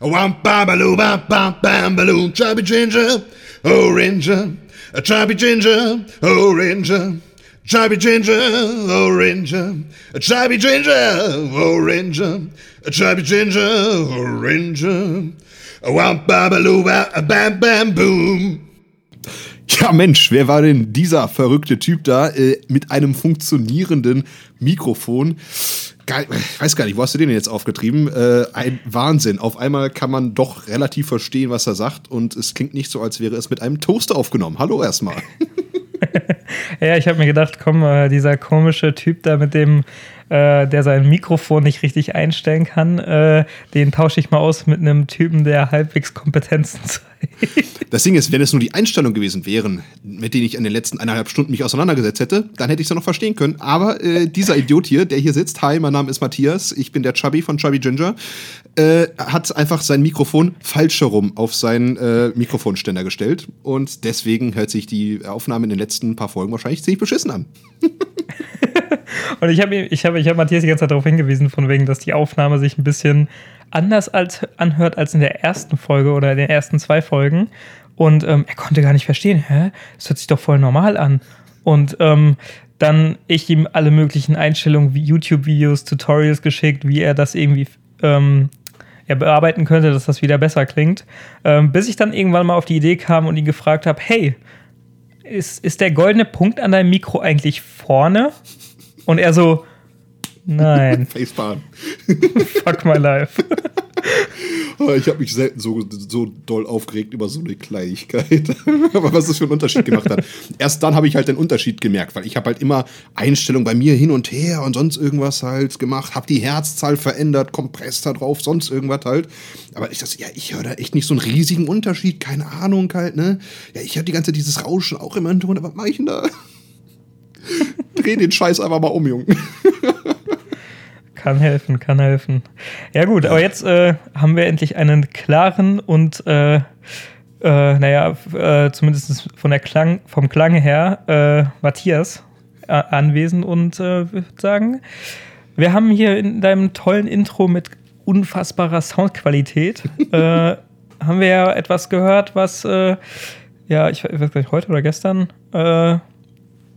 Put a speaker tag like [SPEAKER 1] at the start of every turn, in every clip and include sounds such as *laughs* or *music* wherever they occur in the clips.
[SPEAKER 1] Wam babaloo, bam bam bam baloo, chubby ginger, ranger, a chubby ginger, ranger. Chubby ginger, ranger, a chubby ginger, ranger, a chubby ginger, oh ranger. Wam babaloo, bam bam boom.
[SPEAKER 2] Ja, Mensch, wer war denn dieser verrückte Typ da äh, mit einem funktionierenden Mikrofon? Geil, ich weiß gar nicht, wo hast du den jetzt aufgetrieben? Äh, ein Wahnsinn. Auf einmal kann man doch relativ verstehen, was er sagt und es klingt nicht so, als wäre es mit einem Toaster aufgenommen. Hallo erstmal. *laughs*
[SPEAKER 3] ja, ich habe mir gedacht, komm, äh, dieser komische Typ da mit dem äh, der sein Mikrofon nicht richtig einstellen kann, äh, den tausche ich mal aus mit einem Typen, der halbwegs Kompetenzen *laughs* zeigt.
[SPEAKER 2] Das Ding ist, wenn es nur die Einstellung gewesen wären, mit denen ich in den letzten eineinhalb Stunden mich auseinandergesetzt hätte, dann hätte ich es noch verstehen können. Aber äh, dieser Idiot hier, der hier sitzt, hi, mein Name ist Matthias, ich bin der Chubby von Chubby Ginger, äh, hat einfach sein Mikrofon falsch herum auf seinen äh, Mikrofonständer gestellt und deswegen hört sich die Aufnahme in den letzten paar Folgen wahrscheinlich ziemlich beschissen an. *laughs* *laughs*
[SPEAKER 3] und ich habe ich hab, ich hab Matthias die ganze Zeit darauf hingewiesen, von wegen, dass die Aufnahme sich ein bisschen anders als, anhört als in der ersten Folge oder in den ersten zwei Folgen. Und ähm, er konnte gar nicht verstehen, hä? Das hört sich doch voll normal an. Und ähm, dann ich ihm alle möglichen Einstellungen wie YouTube-Videos, Tutorials geschickt, wie er das irgendwie ähm, ja, bearbeiten könnte, dass das wieder besser klingt. Ähm, bis ich dann irgendwann mal auf die Idee kam und ihn gefragt habe, hey, ist, ist der goldene Punkt an deinem Mikro eigentlich vorne? Und er so, nein. *laughs*
[SPEAKER 2] Facepalm.
[SPEAKER 3] Fuck my life. *laughs*
[SPEAKER 2] Oh, ich habe mich selten so, so doll aufgeregt über so eine Kleinigkeit. *laughs* Aber was das für einen Unterschied gemacht hat. Erst dann habe ich halt den Unterschied gemerkt, weil ich habe halt immer Einstellungen bei mir hin und her und sonst irgendwas halt gemacht, habe die Herzzahl verändert, Kompressor drauf, sonst irgendwas halt. Aber ich dachte, ja, ich höre da echt nicht so einen riesigen Unterschied, keine Ahnung halt, ne? Ja, ich habe die ganze Zeit dieses Rauschen auch im Hintergrund, aber was mache ich denn da? Dreh den Scheiß einfach mal um, Junge.
[SPEAKER 3] Kann helfen, kann helfen. Ja gut, aber jetzt äh, haben wir endlich einen klaren und äh, äh, naja, äh, zumindest von der Klang, vom Klang her, äh, Matthias anwesend und äh, würde sagen, wir haben hier in deinem tollen Intro mit unfassbarer Soundqualität, äh, *laughs* haben wir ja etwas gehört, was, ja, ich weiß gar nicht, heute oder gestern, äh,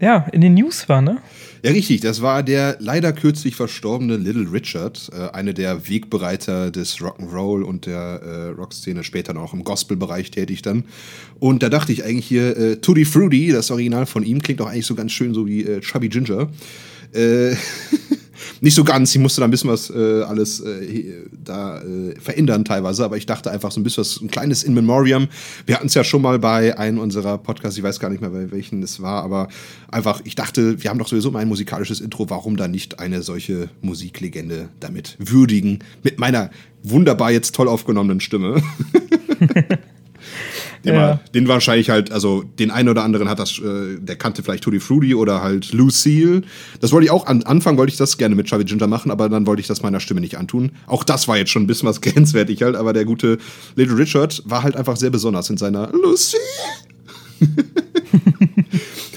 [SPEAKER 3] ja, in den News war, ne?
[SPEAKER 2] Ja, richtig. Das war der leider kürzlich verstorbene Little Richard, äh, eine der Wegbereiter des Rock'n'Roll und der äh, Rockszene, später noch im Gospel-Bereich tätig dann. Und da dachte ich eigentlich hier, äh, Tutti Fruity, das Original von ihm, klingt doch eigentlich so ganz schön so wie äh, Chubby Ginger. Äh, *laughs* nicht so ganz, ich musste da ein bisschen was äh, alles äh, da äh, verändern teilweise, aber ich dachte einfach so ein bisschen was, ein kleines In Memoriam. Wir hatten es ja schon mal bei einem unserer Podcasts, ich weiß gar nicht mehr, bei welchen es war, aber einfach, ich dachte, wir haben doch sowieso mal ein musikalisches Intro, warum dann nicht eine solche Musiklegende damit würdigen, mit meiner wunderbar jetzt toll aufgenommenen Stimme. *laughs* *laughs* Den, ja. war, den wahrscheinlich halt, also den einen oder anderen hat das, äh, der kannte vielleicht Tutti Fruity oder halt Lucille. Das wollte ich auch, an Anfang wollte ich das gerne mit Chubby Ginger machen, aber dann wollte ich das meiner Stimme nicht antun. Auch das war jetzt schon ein bisschen was *laughs* grenzwertig halt, aber der gute Little Richard war halt einfach sehr besonders in seiner Lucille. *laughs*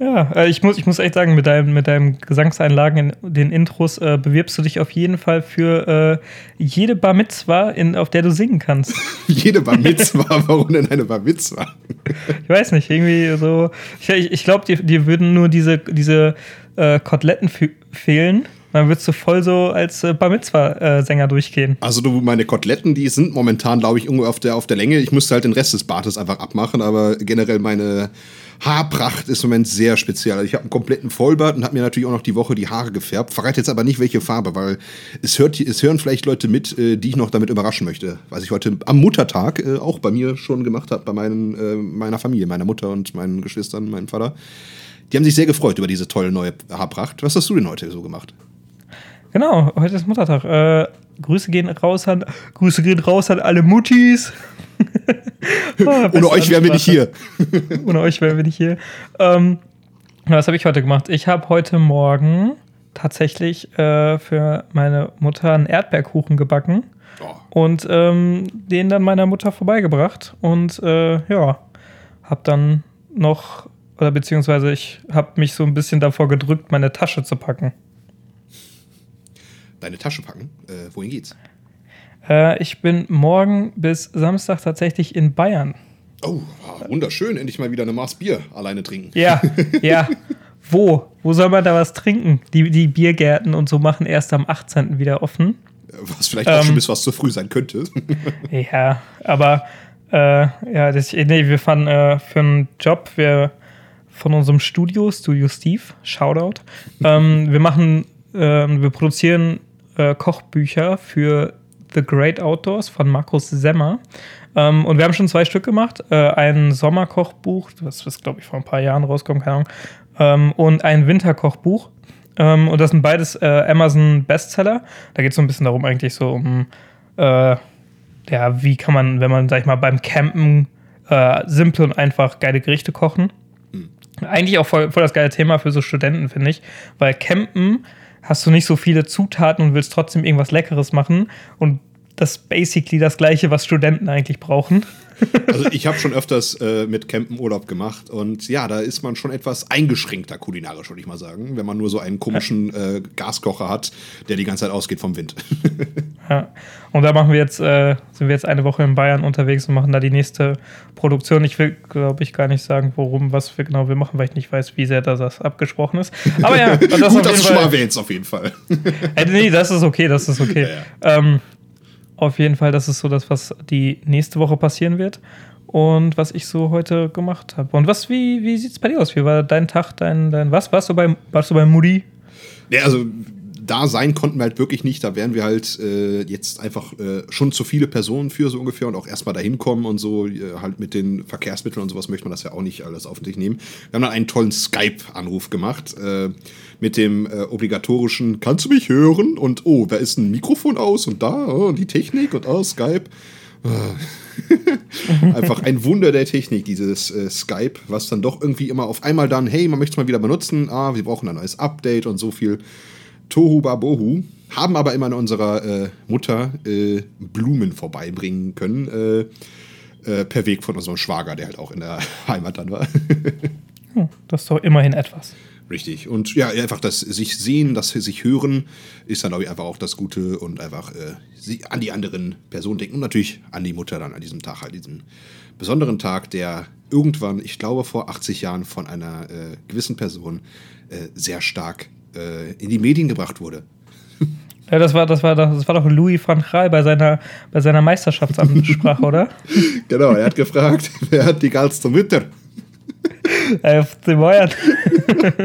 [SPEAKER 3] Ja, äh, ich muss, ich muss echt sagen, mit deinem, mit deinem Gesangseinlagen in den Intros äh, bewirbst du dich auf jeden Fall für äh, jede Bar Mitzwa, in, auf der du singen kannst. *laughs*
[SPEAKER 2] jede Bar Mitzwa? Warum denn eine Bar Mitzwa?
[SPEAKER 3] ich weiß nicht, irgendwie so. Ich, ich, ich glaube, dir, dir würden nur diese, diese äh, Koteletten fehlen. Dann würdest du voll so als äh, Bar Mitzwa-Sänger durchgehen.
[SPEAKER 2] Also du, meine Koteletten, die sind momentan, glaube ich, irgendwo auf der, auf der Länge. Ich müsste halt den Rest des Bartes einfach abmachen, aber generell meine Haarpracht ist im Moment sehr speziell. Also ich habe einen kompletten Vollbart und habe mir natürlich auch noch die Woche die Haare gefärbt. Verrate jetzt aber nicht, welche Farbe, weil es, hört, es hören vielleicht Leute mit, äh, die ich noch damit überraschen möchte. Was ich heute am Muttertag äh, auch bei mir schon gemacht habe, bei meinen, äh, meiner Familie, meiner Mutter und meinen Geschwistern, meinem Vater. Die haben sich sehr gefreut über diese tolle neue Haarpracht. Was hast du denn heute so gemacht?
[SPEAKER 3] Genau, heute ist Muttertag. Äh, Grüße gehen raus an Grüße gehen raus an alle Muttis.
[SPEAKER 2] Oh, *laughs* Ohne euch wären wir nicht hier.
[SPEAKER 3] Ohne euch wären wir nicht hier. Ähm, was habe ich heute gemacht? Ich habe heute Morgen tatsächlich äh, für meine Mutter einen Erdbeerkuchen gebacken oh. und ähm, den dann meiner Mutter vorbeigebracht. Und äh, ja, habe dann noch, oder beziehungsweise ich habe mich so ein bisschen davor gedrückt, meine Tasche zu packen.
[SPEAKER 2] Deine Tasche packen? Äh, wohin geht's?
[SPEAKER 3] Äh, ich bin morgen bis Samstag tatsächlich in Bayern.
[SPEAKER 2] Oh, wunderschön. Endlich mal wieder eine Maß Bier alleine trinken.
[SPEAKER 3] Ja, *laughs* ja. Wo? Wo soll man da was trinken? Die, die Biergärten und so machen erst am 18. wieder offen.
[SPEAKER 2] Was vielleicht auch
[SPEAKER 3] Ähm.
[SPEAKER 2] schon bis was zu früh sein könnte. *laughs*
[SPEAKER 3] Ja, aber äh, ja, das, nee, wir fahren äh, für einen Job, wir von unserem Studio, Studio Steve, Shoutout. ähm, wir machen, äh, wir produzieren äh, Kochbücher für The Great Outdoors von Markus Semmer. Ähm, und wir haben schon zwei Stück gemacht. Äh, ein Sommerkochbuch, das ist, glaube ich, vor ein paar Jahren rausgekommen, keine Ahnung. Ähm, und ein Winterkochbuch. Ähm, und das sind beides äh, Amazon Bestseller. Da geht es so ein bisschen darum, eigentlich so um äh, ja, wie kann man, wenn man, sag ich mal, beim Campen äh, simple und einfach geile Gerichte kochen. Eigentlich auch voll, voll das geile Thema für so Studenten, finde ich. Weil Campen hast du nicht so viele Zutaten und willst trotzdem irgendwas Leckeres machen. Und das ist basically das Gleiche, was Studenten eigentlich brauchen. *laughs*
[SPEAKER 2] Also ich habe schon öfters äh, mit Campen Urlaub gemacht und ja, da ist man schon etwas eingeschränkter kulinarisch, würde ich mal sagen, wenn man nur so einen komischen äh, Gaskocher hat, der die ganze Zeit ausgeht vom Wind.
[SPEAKER 3] Ja. *laughs* Und da machen wir jetzt, äh, sind wir jetzt eine Woche in Bayern unterwegs und machen da die nächste Produktion. Ich will, glaube ich, gar nicht sagen, worum, was wir genau wir machen, weil ich nicht weiß, wie sehr da das abgesprochen ist. Aber ja, *laughs* das
[SPEAKER 2] Gut,
[SPEAKER 3] auf
[SPEAKER 2] dass du schon mal erwähnst, auf jeden Fall.
[SPEAKER 3] Äh, nee, das ist okay, das ist okay. *laughs* Ähm, auf jeden Fall, das ist so das, was die nächste Woche passieren wird und was ich so heute gemacht habe. Und was, wie, wie sieht es bei dir aus? Wie war dein Tag, dein, dein was? Warst du bei, warst du bei Mutti?
[SPEAKER 2] Ja, also da sein konnten wir halt wirklich nicht. Da wären wir halt äh, jetzt einfach äh, schon zu viele Personen für so ungefähr und auch erstmal dahin kommen und so. Äh, halt mit den Verkehrsmitteln und sowas möchte man das ja auch nicht alles auf sich nehmen. Wir haben dann einen tollen Skype-Anruf gemacht äh, mit dem äh, obligatorischen Kannst du mich hören? Und oh, da ist ein Mikrofon aus und da oh, die Technik und oh, Skype. *laughs* Einfach ein Wunder der Technik, dieses äh, Skype, was dann doch irgendwie immer auf einmal dann, hey, man möchte es mal wieder benutzen, ah, wir brauchen ein neues Update und so viel Tohu Babohu. Haben aber immer an unserer äh, Mutter äh, Blumen vorbeibringen können, äh, äh, per Weg von unserem Schwager, der halt auch in der *laughs* Heimat dann war. *laughs*
[SPEAKER 3] Hm, das ist doch immerhin etwas.
[SPEAKER 2] Richtig. Und ja, einfach das sich sehen, das sich hören, ist dann, glaube ich, einfach auch das Gute und einfach äh, an die anderen Personen denken und natürlich an die Mutter dann an diesem Tag, halt diesen besonderen Tag, der irgendwann, ich glaube, vor 80 Jahren von einer äh, gewissen Person sehr stark äh, in die Medien gebracht wurde.
[SPEAKER 3] Ja, das war, das war, doch- das war doch Louis van Gaal bei seiner, bei seiner Meisterschaftsansprache, oder? *laughs*
[SPEAKER 2] Genau, er hat gefragt, *laughs* wer hat die geilste Mütter? *laughs*
[SPEAKER 3] Äh, Auf dem Bayern.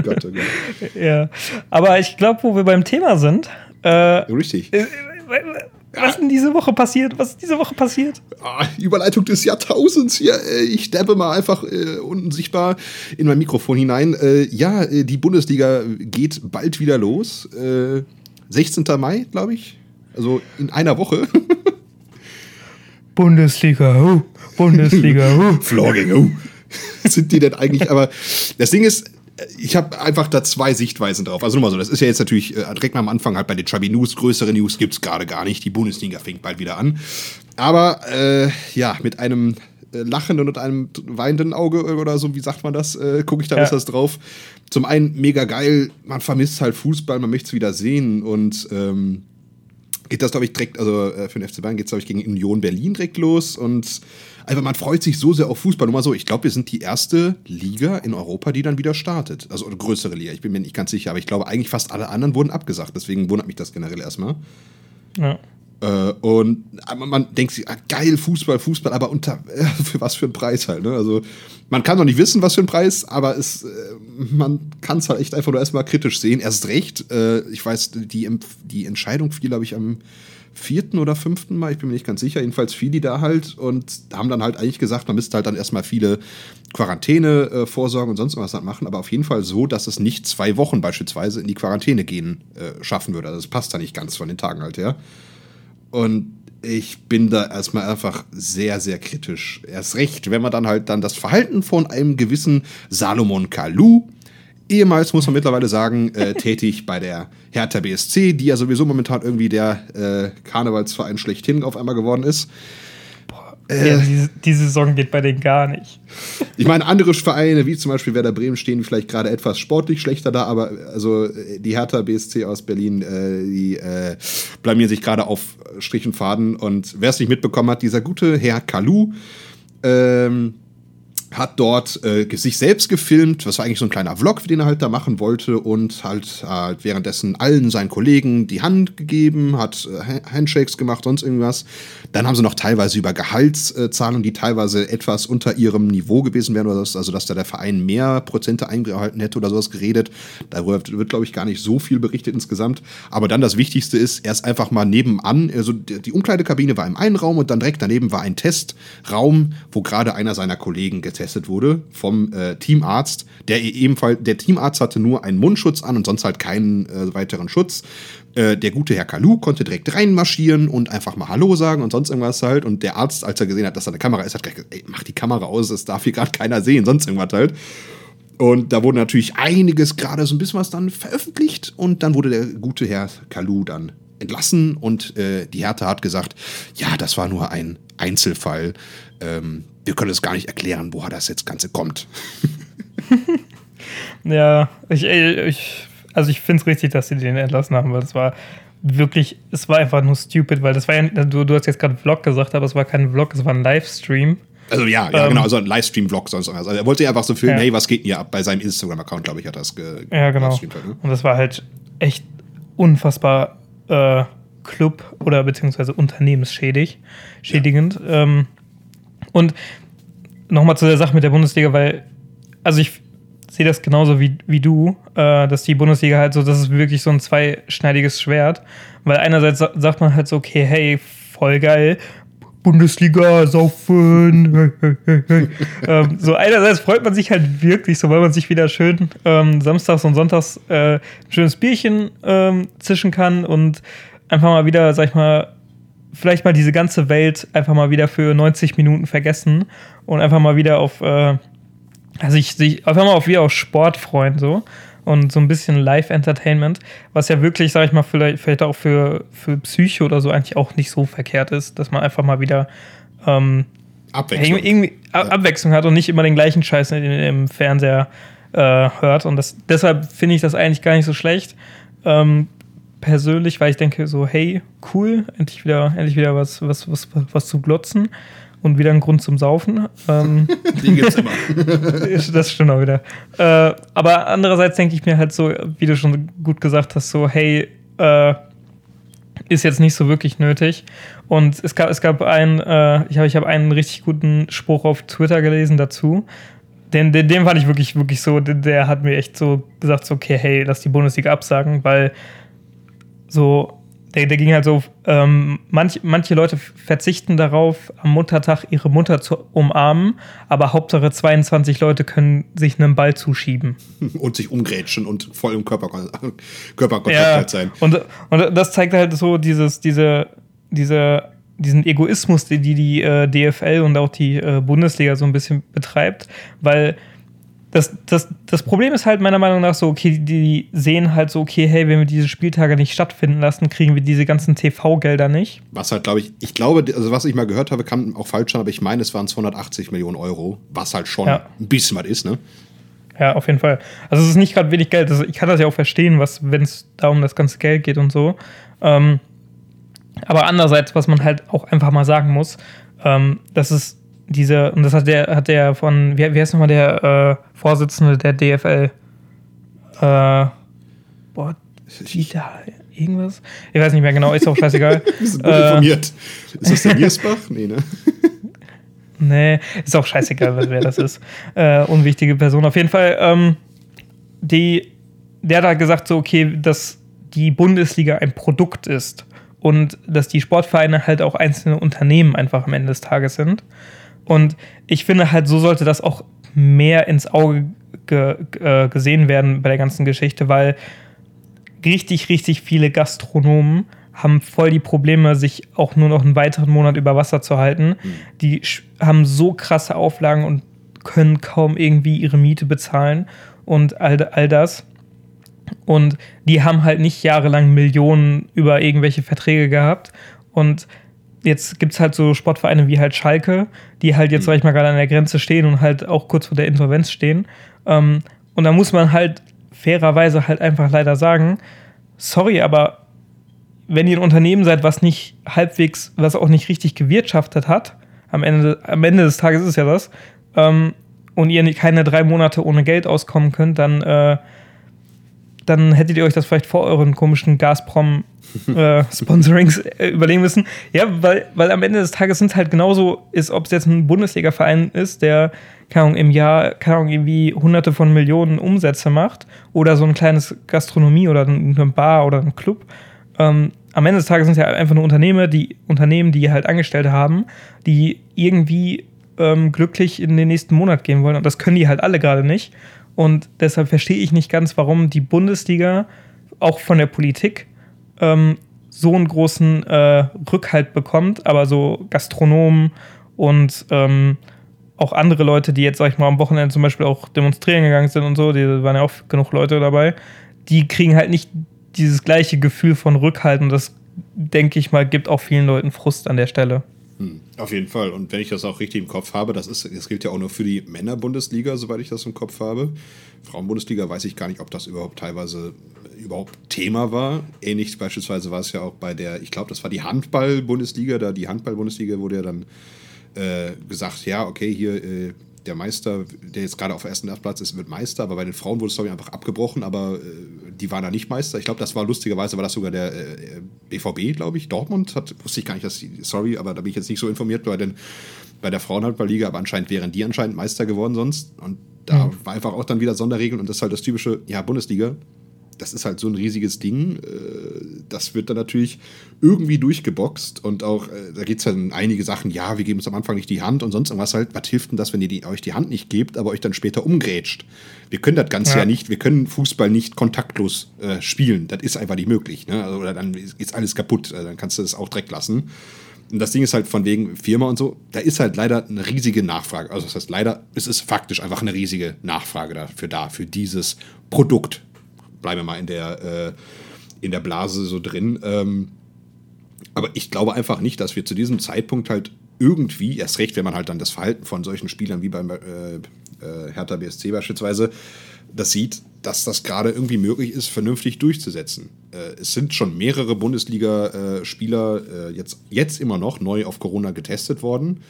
[SPEAKER 2] Gott, oh Gott.
[SPEAKER 3] ja. Aber ich glaube, wo wir beim Thema sind, äh,
[SPEAKER 2] Richtig.
[SPEAKER 3] Was ist denn diese Woche passiert? Was ist diese Woche passiert?
[SPEAKER 2] Ah, Überleitung des Jahrtausends hier. Äh, Ich dabbe mal einfach äh, unten sichtbar in mein Mikrofon hinein. Äh, ja, äh, die Bundesliga geht bald wieder los. Äh, 16. Mai, glaube ich. Also in einer Woche. *laughs*
[SPEAKER 3] Bundesliga, oh, Bundesliga, oh.
[SPEAKER 2] Flogging, oh. Sind die denn eigentlich? Aber das Ding ist, ich habe einfach da zwei Sichtweisen drauf. Also nur mal so, das ist ja jetzt natürlich äh, direkt mal am Anfang halt bei den Chubby News. Größere News gibt's gerade gar nicht. Die Bundesliga fängt bald wieder an. Aber äh, ja, mit einem äh, lachenden und einem weinenden Auge oder so, wie sagt man das, äh, gucke ich da
[SPEAKER 3] Ja.
[SPEAKER 2] was drauf. Zum einen mega geil, man vermisst halt Fußball, man möchte es wieder sehen und ähm, geht das, glaube ich, direkt, also äh, für den FC Bayern geht es, glaube ich, gegen Union Berlin direkt los und einfach man freut sich so sehr auf Fußball. Nur mal so, ich glaube, wir sind die erste Liga in Europa, die dann wieder startet. Also eine größere Liga, ich bin mir nicht ganz sicher, aber ich glaube, eigentlich fast alle anderen wurden abgesagt. Deswegen wundert mich das generell erstmal.
[SPEAKER 3] Ja.
[SPEAKER 2] Äh, und aber man denkt sich, ah, geil, Fußball, Fußball, aber unter äh, *laughs* für was für einen Preis halt. Ne? Also man kann noch nicht wissen, was für ein Preis, aber es, äh, man kann es halt echt einfach nur erstmal kritisch sehen. Erst recht, äh, ich weiß, die, die Entscheidung fiel, glaube ich, am vierten oder fünften Mal, ich bin mir nicht ganz sicher, jedenfalls fiel die da halt und haben dann halt eigentlich gesagt, man müsste halt dann erstmal viele Quarantäne äh, und sonst was machen, aber auf jeden Fall so, dass es nicht zwei Wochen beispielsweise in die Quarantäne gehen äh, schaffen würde. Also das passt da nicht ganz von den Tagen halt her. Und ich bin da erstmal einfach sehr, sehr kritisch. Erst recht, wenn man dann halt dann das Verhalten von einem gewissen Salomon Kalou, ehemals muss man mittlerweile sagen, äh, *laughs* tätig bei der Hertha BSC, die ja sowieso momentan irgendwie der äh, Karnevalsverein schlechthin auf einmal geworden ist.
[SPEAKER 3] Ja, die, die, Saison geht bei denen gar nicht.
[SPEAKER 2] Ich meine, andere Vereine, wie zum Beispiel Werder Bremen, stehen vielleicht gerade etwas sportlich schlechter da, aber also die Hertha BSC aus Berlin, äh, die äh, blamieren sich gerade auf Strich und Faden. Und wer es nicht mitbekommen hat, dieser gute Herr Kalu, ähm, hat dort äh, sich selbst gefilmt, was war eigentlich so ein kleiner Vlog, den er halt da machen wollte und halt, halt währenddessen allen seinen Kollegen die Hand gegeben, hat äh, Handshakes gemacht, sonst irgendwas. Dann haben sie noch teilweise über Gehaltszahlungen, die teilweise etwas unter ihrem Niveau gewesen wären, oder das, also dass da der Verein mehr Prozente eingehalten hätte oder sowas geredet. Darüber wird, glaube ich, gar nicht so viel berichtet insgesamt. Aber dann das Wichtigste ist, er ist einfach mal nebenan, also die Umkleidekabine war im einen Raum und dann direkt daneben war ein Testraum, wo gerade einer seiner Kollegen getestet getestet wurde vom äh, Teamarzt. Der ebenfalls, der Teamarzt hatte nur einen Mundschutz an und sonst halt keinen äh, weiteren Schutz. Äh, der gute Herr Kalu konnte direkt reinmarschieren und einfach mal Hallo sagen und sonst irgendwas halt. Und der Arzt, als er gesehen hat, dass da eine Kamera ist, hat gesagt, ey, mach die Kamera aus, das darf hier gerade keiner sehen, sonst irgendwas halt. Und da wurde natürlich einiges gerade so ein bisschen was dann veröffentlicht und dann wurde der gute Herr Kalu dann entlassen und äh, die Hertha hat gesagt, ja, das war nur ein Einzelfall. Ähm, wir können es gar nicht erklären, woher das jetzt Ganze kommt. *laughs*
[SPEAKER 3] ja, ich, ich, also ich finde es richtig, dass sie den entlassen haben, weil das war wirklich, es war einfach nur stupid, weil das war ja, du, du hast jetzt gerade Vlog gesagt, aber es war kein Vlog, es war ein Livestream.
[SPEAKER 2] Also ja, ja ähm, genau, also ein Livestream-Vlog sonst Also er wollte einfach so filmen, ja. hey, was geht denn hier ab? Bei seinem Instagram-Account, glaube ich, hat das ge
[SPEAKER 3] Ja, genau. Halt, ne? Und das war halt echt unfassbar äh, Club- oder beziehungsweise unternehmensschädig, schädigend. Ja. Ähm, und nochmal zu der Sache mit der Bundesliga, weil, also ich sehe das genauso wie, wie du, äh, dass die Bundesliga halt so, das ist wirklich so ein zweischneidiges Schwert. Weil einerseits sagt man halt so, okay, hey, voll geil, Bundesliga, saufen. *laughs* ähm, so einerseits freut man sich halt wirklich, so weil man sich wieder schön ähm, samstags und sonntags äh, ein schönes Bierchen ähm, zischen kann und einfach mal wieder, sag ich mal, vielleicht mal diese ganze Welt einfach mal wieder für 90 Minuten vergessen und einfach mal wieder auf, äh, also ich sich einfach mal auf wieder auf Sport freuen so und so ein bisschen Live-Entertainment, was ja wirklich, sag ich mal, vielleicht, vielleicht auch für, für Psyche oder so eigentlich auch nicht so verkehrt ist, dass man einfach mal wieder ähm, Abwechslung. Irgendwie ja. Abwechslung hat und nicht immer den gleichen Scheiß im Fernseher äh, hört. Und das, deshalb finde ich das eigentlich gar nicht so schlecht. Ähm, persönlich, weil ich denke so, hey, cool, endlich wieder, endlich wieder was, was, was, was zu glotzen und wieder ein Grund zum Saufen. Ähm, *laughs*
[SPEAKER 2] Die gibt's immer. *laughs*
[SPEAKER 3] das stimmt auch wieder. Äh, aber andererseits denke ich mir halt so, wie du schon gut gesagt hast, so, hey, äh, ist jetzt nicht so wirklich nötig. Und es gab, es gab einen, äh, ich habe ich hab einen richtig guten Spruch auf Twitter gelesen dazu. Den, den, den fand ich wirklich, wirklich so, der, der hat mir echt so gesagt, so, okay, hey, lass die Bundesliga absagen, weil so, der, der ging halt so, ähm, manch, manche Leute verzichten darauf, am Muttertag ihre Mutter zu umarmen, aber Hauptsache 22 Leute können sich einen Ball zuschieben. *laughs*
[SPEAKER 2] Und sich umgrätschen und voll im Körper, Körperkontakt ja, halt sein.
[SPEAKER 3] Und, und das zeigt halt so dieses, diese, diese, diesen Egoismus, den die, die äh, DFL und auch die äh, Bundesliga so ein bisschen betreibt, weil das, das, das Problem ist halt meiner Meinung nach so, okay, die sehen halt so, okay, hey, wenn wir diese Spieltage nicht stattfinden lassen, kriegen wir diese ganzen TV-Gelder nicht.
[SPEAKER 2] Was halt, glaube ich, ich glaube, also was ich mal gehört habe, kann auch falsch sein, aber ich meine, es waren 280 Millionen Euro, was halt schon ja. ein bisschen was ist, ne?
[SPEAKER 3] Ja, auf jeden Fall. Also es ist nicht gerade wenig Geld. Also ich kann das ja auch verstehen, was, wenn es da um das ganze Geld geht und so. Ähm, aber andererseits, was man halt auch einfach mal sagen muss, ähm, dass es diese, und das hat der, hat der von, wie, wie heißt nochmal der äh, Vorsitzende der DFL? Äh, boah, Dieter, irgendwas? Ich weiß nicht mehr genau, ist auch scheißegal. *laughs*
[SPEAKER 2] Wir sind gut äh, informiert. Ist das der *laughs* Niersbach? Nee, ne? *laughs*
[SPEAKER 3] nee, ist auch scheißegal, wer das ist. Äh, unwichtige Person. Auf jeden Fall, ähm, die, der hat halt gesagt, so, okay, dass die Bundesliga ein Produkt ist und dass die Sportvereine halt auch einzelne Unternehmen einfach am Ende des Tages sind. Und ich finde halt, so sollte das auch mehr ins Auge ge äh, gesehen werden bei der ganzen Geschichte, weil richtig, richtig viele Gastronomen haben voll die Probleme, sich auch nur noch einen weiteren Monat über Wasser zu halten. Mhm. Die haben so krasse Auflagen und können kaum irgendwie ihre Miete bezahlen und all, all das. Und die haben halt nicht jahrelang Millionen über irgendwelche Verträge gehabt. Und jetzt gibt es halt so Sportvereine wie halt Schalke, die halt jetzt, sag ich mal, gerade an der Grenze stehen und halt auch kurz vor der Insolvenz stehen. Ähm, und da muss man halt fairerweise halt einfach leider sagen, sorry, aber wenn ihr ein Unternehmen seid, was nicht halbwegs, was auch nicht richtig gewirtschaftet hat, am Ende, am Ende des Tages ist es ja das, ähm, und ihr keine drei Monate ohne Geld auskommen könnt, dann, äh, dann hättet ihr euch das vielleicht vor euren komischen Gazprom-Sponsorings *laughs* äh, überlegen müssen. Ja, weil, weil am Ende des Tages sind es halt genauso, ist, ob es jetzt ein Bundesliga-Verein ist, der keine Ahnung, im Jahr keine Ahnung, irgendwie hunderte von Millionen Umsätze macht oder so ein kleines Gastronomie oder eine Bar oder ein Club. Ähm, am Ende des Tages sind es ja einfach nur Unternehmen, die Unternehmen, die halt Angestellte haben, die irgendwie ähm, glücklich in den nächsten Monat gehen wollen. Und das können die halt alle gerade nicht. Und deshalb verstehe ich nicht ganz, warum die Bundesliga auch von der Politik ähm, so einen großen äh, Rückhalt bekommt, aber so Gastronomen und ähm, auch andere Leute, die jetzt, sag ich mal, am Wochenende zum Beispiel auch demonstrieren gegangen sind und so, die waren ja auch genug Leute dabei, die kriegen halt nicht dieses gleiche Gefühl von Rückhalt und das, denke ich mal, gibt auch vielen Leuten Frust an der Stelle.
[SPEAKER 2] Hm, auf jeden Fall. Und wenn ich das auch richtig im Kopf habe, das, ist, das gilt ja auch nur für die Männerbundesliga, soweit ich das im Kopf habe. Frauenbundesliga weiß ich gar nicht, ob das überhaupt teilweise überhaupt Thema war. Ähnlich beispielsweise war es ja auch bei der, ich glaube, das war die Handball-Bundesliga, da die Handball-Bundesliga wurde ja dann äh, gesagt, ja, okay, hier äh, der Meister, der jetzt gerade auf ersten Platz ist, wird Meister, aber bei den Frauen wurde es, glaube ich, einfach abgebrochen, aber äh, die waren da nicht Meister. Ich glaube, das war lustigerweise, war das sogar der äh, BVB, glaube ich. Dortmund hat, wusste ich gar nicht, dass die, sorry, aber da bin ich jetzt nicht so informiert bei, den, bei der Frauenhandballliga, aber anscheinend wären die anscheinend Meister geworden sonst. Und da mhm. war einfach auch dann wieder Sonderregeln und das ist halt das typische, ja, Bundesliga das ist halt so ein riesiges Ding. Äh, das wird dann natürlich irgendwie durchgeboxt und auch, äh, da geht es dann einige Sachen, ja, wir geben uns am Anfang nicht die Hand und sonst irgendwas halt. Was hilft denn das, wenn ihr die, euch die Hand nicht gebt, aber euch dann später umgrätscht? Wir können das Ganze ja, ja nicht, wir können Fußball nicht kontaktlos äh, spielen. Das ist einfach nicht möglich. Ne? Also, oder dann ist alles kaputt, äh, dann kannst du das auch direkt lassen. Und das Ding ist halt von wegen Firma und so, da ist halt leider eine riesige Nachfrage. Also das heißt leider, es ist faktisch einfach eine riesige Nachfrage dafür da, für dieses Produkt bleiben wir mal in der, äh, in der Blase so drin. Ähm, aber ich glaube einfach nicht, dass wir zu diesem Zeitpunkt halt irgendwie, erst recht, wenn man halt dann das Verhalten von solchen Spielern wie beim äh, äh, Hertha BSC beispielsweise, das sieht, dass das gerade irgendwie möglich ist, vernünftig durchzusetzen. Äh, es sind schon mehrere Bundesliga-Spieler äh, jetzt, jetzt immer noch neu auf Corona getestet worden.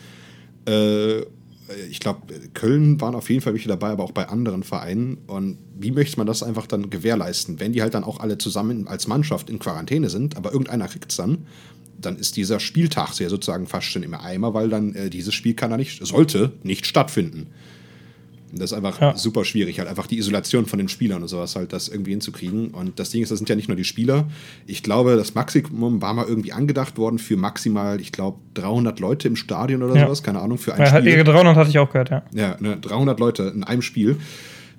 [SPEAKER 2] Äh, ich glaube, Köln waren auf jeden Fall welche dabei, aber auch bei anderen Vereinen. Und wie möchte man das einfach dann gewährleisten? Wenn die halt dann auch alle zusammen als Mannschaft in Quarantäne sind, aber irgendeiner kriegt es dann, dann ist dieser Spieltag ja sozusagen fast schon im Eimer, weil dann äh, dieses Spiel kann er nicht, sollte nicht stattfinden. Das ist einfach ja. super schwierig, halt einfach die Isolation von den Spielern und sowas halt, das irgendwie hinzukriegen. Und das Ding ist, das sind ja nicht nur die Spieler. Ich glaube, das Maximum war mal irgendwie angedacht worden für maximal, ich glaube, 300 Leute im Stadion oder ja. sowas, keine Ahnung, für ein
[SPEAKER 3] ja, Spiel. 300 hatte ich auch gehört, ja.
[SPEAKER 2] Ja, ne, 300 Leute in einem Spiel.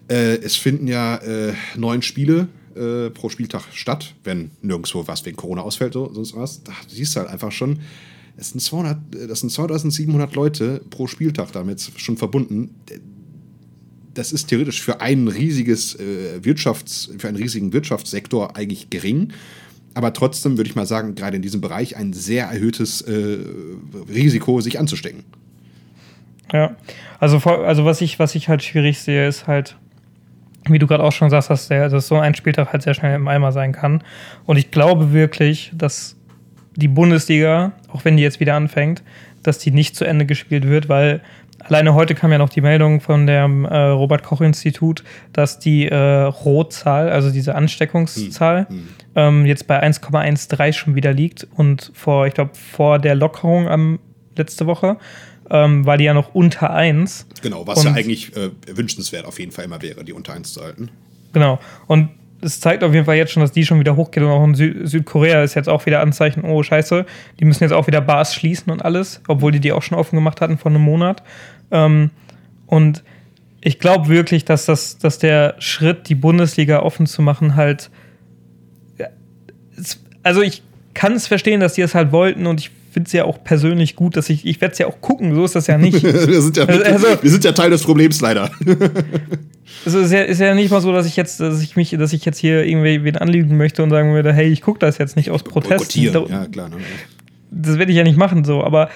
[SPEAKER 2] Äh, es finden ja äh, neun Spiele äh, pro Spieltag statt, wenn nirgendwo was wegen Corona ausfällt, so, sonst was. Da siehst du halt einfach schon, es sind 200, das sind 2700 Leute pro Spieltag damit schon verbunden das ist theoretisch für ein riesiges äh, Wirtschafts-, für einen riesigen Wirtschaftssektor eigentlich gering. Aber trotzdem würde ich mal sagen, gerade in diesem Bereich ein sehr erhöhtes äh, Risiko, sich anzustecken.
[SPEAKER 3] Ja, also, also was, ich, was ich halt schwierig sehe, ist halt, wie du gerade auch schon sagst, dass, der, dass so ein Spieltag halt sehr schnell im Eimer sein kann. Und ich glaube wirklich, dass die Bundesliga, auch wenn die jetzt wieder anfängt, dass die nicht zu Ende gespielt wird, weil Alleine heute kam ja noch die Meldung von dem äh, Robert-Koch-Institut, dass die äh, Rotzahl, also diese Ansteckungszahl, hm. Hm. Ähm, jetzt bei 1,13 schon wieder liegt. Und vor, ich glaube, vor der Lockerung am letzte Woche ähm, war die ja noch unter 1.
[SPEAKER 2] Genau, was und, ja eigentlich äh, wünschenswert auf jeden Fall immer wäre, die unter 1 zu halten.
[SPEAKER 3] Genau. Und es zeigt auf jeden Fall jetzt schon, dass die schon wieder hochgeht und auch in Sü Südkorea ist jetzt auch wieder Anzeichen, oh scheiße, die müssen jetzt auch wieder Bars schließen und alles, obwohl die die auch schon offen gemacht hatten vor einem Monat. Ähm, und ich glaube wirklich, dass, das, dass der Schritt, die Bundesliga offen zu machen, halt. Also ich kann es verstehen, dass die es halt wollten und ich finde es ja auch persönlich gut, dass ich, ich werde es ja auch gucken, so ist das ja nicht. *laughs*
[SPEAKER 2] wir, sind ja, also, wir sind ja Teil des Problems leider. *laughs*
[SPEAKER 3] also ist ja, ist ja nicht mal so, dass ich jetzt, dass ich mich, dass ich jetzt hier irgendwie wen anlügen möchte und sagen würde, hey, ich gucke das jetzt nicht aus Protest.
[SPEAKER 2] Ja, klar. Ne?
[SPEAKER 3] das werde ich ja nicht machen so, aber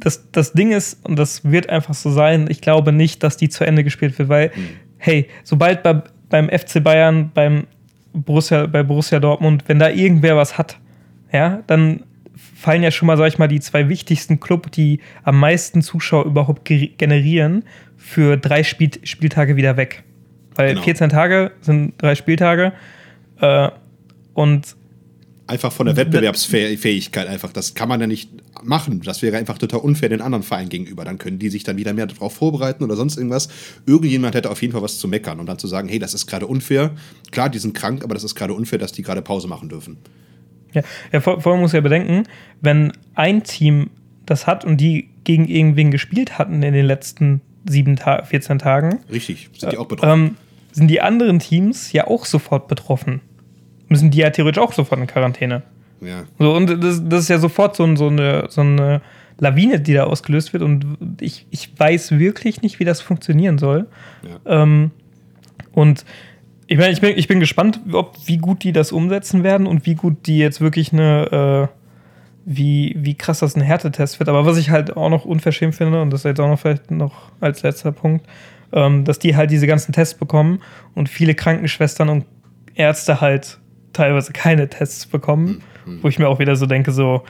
[SPEAKER 3] das, das Ding ist, und das wird einfach so sein, ich glaube nicht, dass die zu Ende gespielt wird, weil, mhm. hey, sobald bei, beim FC Bayern, beim Borussia, bei Borussia Dortmund, wenn da irgendwer was hat, ja, dann fallen ja schon mal, sag ich mal, die zwei wichtigsten Club, die am meisten Zuschauer überhaupt generieren, für drei Spiel Spieltage wieder weg. Weil genau. 14 Tage sind drei Spieltage. Äh, und
[SPEAKER 2] einfach von der Wettbewerbsfähigkeit einfach. Das kann man ja nicht machen. Das wäre einfach total unfair den anderen Vereinen gegenüber. Dann können die sich dann wieder mehr darauf vorbereiten oder sonst irgendwas. Irgendjemand hätte auf jeden Fall was zu meckern und dann zu sagen, hey, das ist gerade unfair. Klar, die sind krank, aber das ist gerade unfair, dass die gerade Pause machen dürfen.
[SPEAKER 3] Ja, ja vor, vor allem muss ja bedenken, wenn ein Team das hat und die gegen irgendwen gespielt hatten in den letzten sieben Ta 14 Tagen.
[SPEAKER 2] Richtig, sind die auch betroffen. Ähm,
[SPEAKER 3] sind die anderen Teams ja auch sofort betroffen müssen die ja theoretisch auch sofort in Quarantäne.
[SPEAKER 2] Ja.
[SPEAKER 3] So, und das, das ist ja sofort so, so, eine, so eine Lawine, die da ausgelöst wird. Und ich, ich weiß wirklich nicht, wie das funktionieren soll. Ja. Ähm, und ich meine, ich bin, ich bin gespannt, ob, wie gut die das umsetzen werden und wie gut die jetzt wirklich eine, äh, wie, wie krass das ein Härtetest wird. Aber was ich halt auch noch unverschämt finde, und das ist jetzt auch noch vielleicht noch als letzter Punkt, ähm, dass die halt diese ganzen Tests bekommen und viele Krankenschwestern und Ärzte halt teilweise keine Tests bekommen, mhm. wo ich mir auch wieder so denke, so.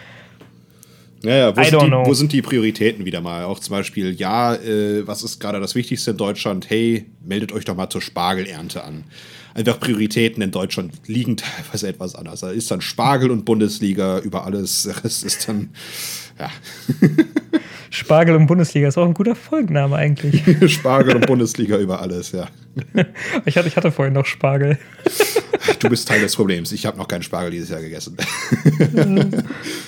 [SPEAKER 2] Ja, ja, wo, sind die, wo sind die Prioritäten wieder mal? Auch zum Beispiel, ja, äh, was ist gerade das Wichtigste in Deutschland? Hey, meldet euch doch mal zur Spargelernte an. Einfach Prioritäten in Deutschland liegen *laughs* teilweise etwas anders. Da ist dann Spargel und Bundesliga über alles. *laughs* Das ist dann, ja. *laughs*
[SPEAKER 3] Spargel und Bundesliga ist auch ein guter Folgenname eigentlich. *laughs*
[SPEAKER 2] Spargel und Bundesliga über alles, ja. *laughs*
[SPEAKER 3] ich, hatte, ich hatte vorhin noch Spargel.
[SPEAKER 2] du bist Teil des Problems. Ich habe noch keinen Spargel dieses Jahr gegessen.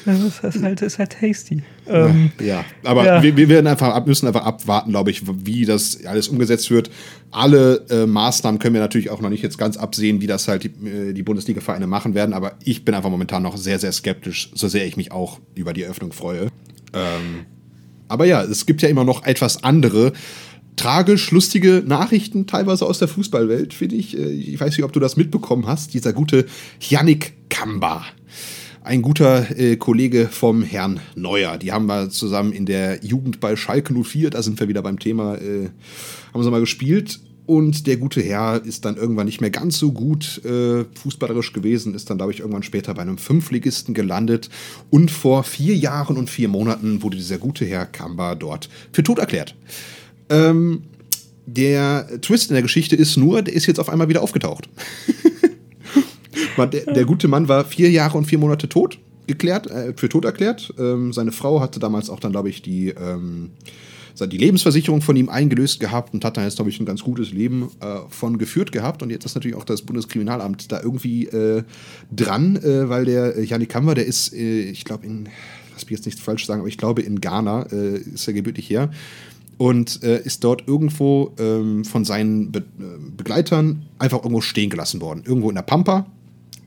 [SPEAKER 3] das ist halt, ist halt tasty.
[SPEAKER 2] Ähm, ja, aber ja. Wir, wir, werden einfach müssen einfach abwarten, glaube ich, wie das alles umgesetzt wird. Alle äh, Maßnahmen können wir natürlich auch noch nicht jetzt ganz absehen, wie das halt die, äh, die Bundesliga-Vereine machen werden. Aber ich bin einfach momentan noch sehr, sehr skeptisch, so sehr ich mich auch über die Eröffnung freue. Ähm, aber ja, es gibt ja immer noch etwas andere tragisch lustige Nachrichten, teilweise aus der Fußballwelt, finde ich. Äh, ich weiß nicht, ob du das mitbekommen hast. Dieser gute Yannick Kamba. Ein guter äh, Kollege vom Herrn Neuer. Die haben wir zusammen in der Jugend bei Schalke 04, da sind wir wieder beim Thema, äh, haben sie mal gespielt. Und der gute Herr ist dann irgendwann nicht mehr ganz so gut äh, fußballerisch gewesen, ist dann, glaube ich, irgendwann später bei einem Fünfligisten gelandet. Und vor vier Jahren und vier Monaten wurde dieser gute Herr Kamba dort für tot erklärt. Ähm, der Twist in der Geschichte ist nur, der ist jetzt auf einmal wieder aufgetaucht. *laughs* der, der, gute Mann war vier Jahre und vier Monate tot, geklärt, äh, für tot erklärt. Ähm, seine Frau hatte damals auch dann, glaube ich, die. Ähm, die Lebensversicherung von ihm eingelöst gehabt und hat da jetzt, glaube ich, ein ganz gutes Leben äh, von geführt gehabt. Und jetzt ist natürlich auch das Bundeskriminalamt da irgendwie äh, dran, äh, weil der äh, Janik Kammer, der ist, äh, ich glaube, in, lass mich jetzt nicht falsch sagen, aber ich glaube, in Ghana äh, ist er gebürtig her und äh, ist dort irgendwo ähm, von seinen Be Begleitern einfach irgendwo stehen gelassen worden. Irgendwo in der Pampa.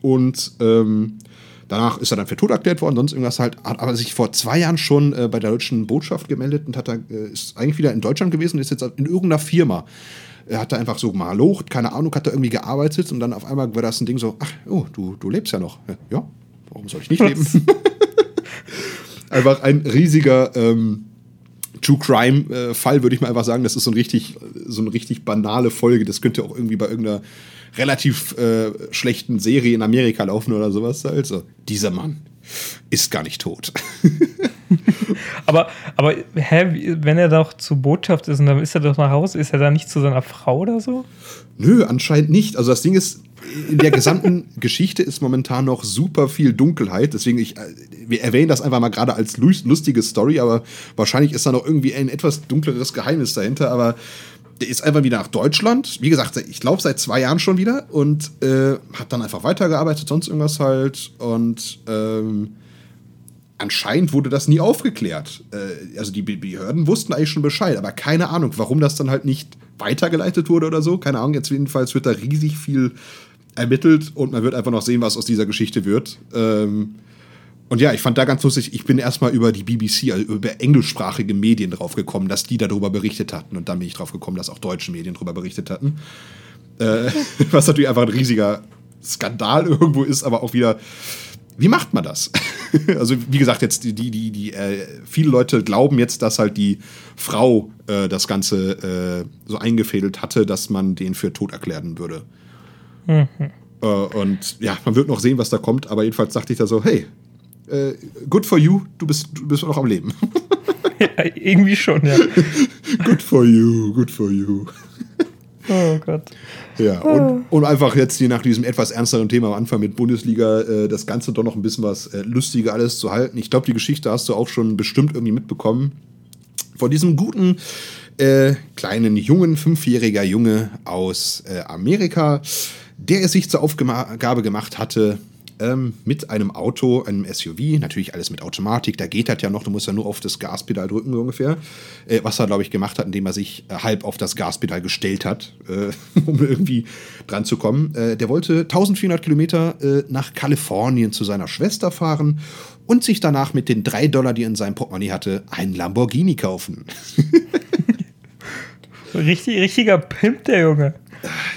[SPEAKER 2] Und ähm, Danach ist er dann für tot erklärt worden, sonst irgendwas halt. Hat aber sich vor zwei Jahren schon äh, bei der deutschen Botschaft gemeldet und hat da, äh, ist eigentlich wieder in Deutschland gewesen und ist jetzt in irgendeiner Firma. Er hat da einfach so mal locht, keine Ahnung, hat da irgendwie gearbeitet und dann auf einmal war das ein Ding so, ach, oh, du, du lebst ja noch. Ja, warum soll ich nicht leben? *laughs* einfach ein riesiger ähm, True Crime-Fall, äh, würde ich mal einfach sagen. Das ist so, ein richtig, so eine richtig banale Folge. Das könnte auch irgendwie bei irgendeiner relativ äh, schlechten Serie in Amerika laufen oder sowas. Also, dieser Mann ist gar nicht tot. *laughs*
[SPEAKER 3] aber, aber hä, wenn er doch zur Botschaft ist und dann ist er doch nach Hause, ist er da nicht zu seiner Frau oder so?
[SPEAKER 2] Nö, anscheinend nicht. Also das Ding ist, in der gesamten *laughs* Geschichte ist momentan noch super viel Dunkelheit. Deswegen, ich, äh, wir erwähnen das einfach mal gerade als lustige Story, aber wahrscheinlich ist da noch irgendwie ein etwas dunkleres Geheimnis dahinter. Aber der ist einfach wieder nach Deutschland. Wie gesagt, ich glaube seit zwei Jahren schon wieder und äh, hat dann einfach weitergearbeitet, sonst irgendwas halt. Und ähm, anscheinend wurde das nie aufgeklärt. Äh, also die Behörden wussten eigentlich schon Bescheid, aber keine Ahnung, warum das dann halt nicht weitergeleitet wurde oder so. Keine Ahnung, jetzt jedenfalls wird da riesig viel ermittelt und man wird einfach noch sehen, was aus dieser Geschichte wird. Ähm, und ja, ich fand da ganz lustig, ich bin erstmal über die BBC, also über englischsprachige Medien draufgekommen, dass die darüber berichtet hatten. Und dann bin ich drauf gekommen, dass auch deutsche Medien darüber berichtet hatten. Äh, *laughs* was natürlich einfach ein riesiger Skandal irgendwo ist, aber auch wieder wie macht man das? *laughs* also, wie gesagt, jetzt die, die, die, die äh, viele Leute glauben jetzt, dass halt die Frau äh, das Ganze äh, so eingefädelt hatte, dass man den für tot erklären würde. Mhm. Äh, und ja, man wird noch sehen, was da kommt, aber jedenfalls dachte ich da so, hey, äh, good for you, du bist, du bist noch am Leben. *laughs*
[SPEAKER 3] ja, irgendwie schon, ja. *laughs*
[SPEAKER 2] good for you, good for you. *laughs*
[SPEAKER 3] Oh Gott.
[SPEAKER 2] Ja, und, und einfach jetzt hier nach diesem etwas ernsteren Thema am Anfang mit Bundesliga äh, das Ganze doch noch ein bisschen was äh, lustiger alles zu halten. Ich glaube, die Geschichte hast du auch schon bestimmt irgendwie mitbekommen. Von diesem guten, äh, kleinen, jungen, fünfjähriger Junge aus äh, Amerika, der es sich zur Aufgabe gemacht hatte, ähm, mit einem Auto, einem SUV, natürlich alles mit Automatik, da geht das ja noch, du musst ja nur auf das Gaspedal drücken so ungefähr, äh, was er, glaube ich, gemacht hat, indem er sich äh, halb auf das Gaspedal gestellt hat, äh, *laughs* um irgendwie dran zu kommen. Äh, der wollte 1400 Kilometer äh, nach Kalifornien zu seiner Schwester fahren und sich danach mit den drei Dollar, die er in seinem Portemonnaie hatte, einen Lamborghini kaufen. *laughs*
[SPEAKER 3] Richtig, richtiger Pimp, der Junge.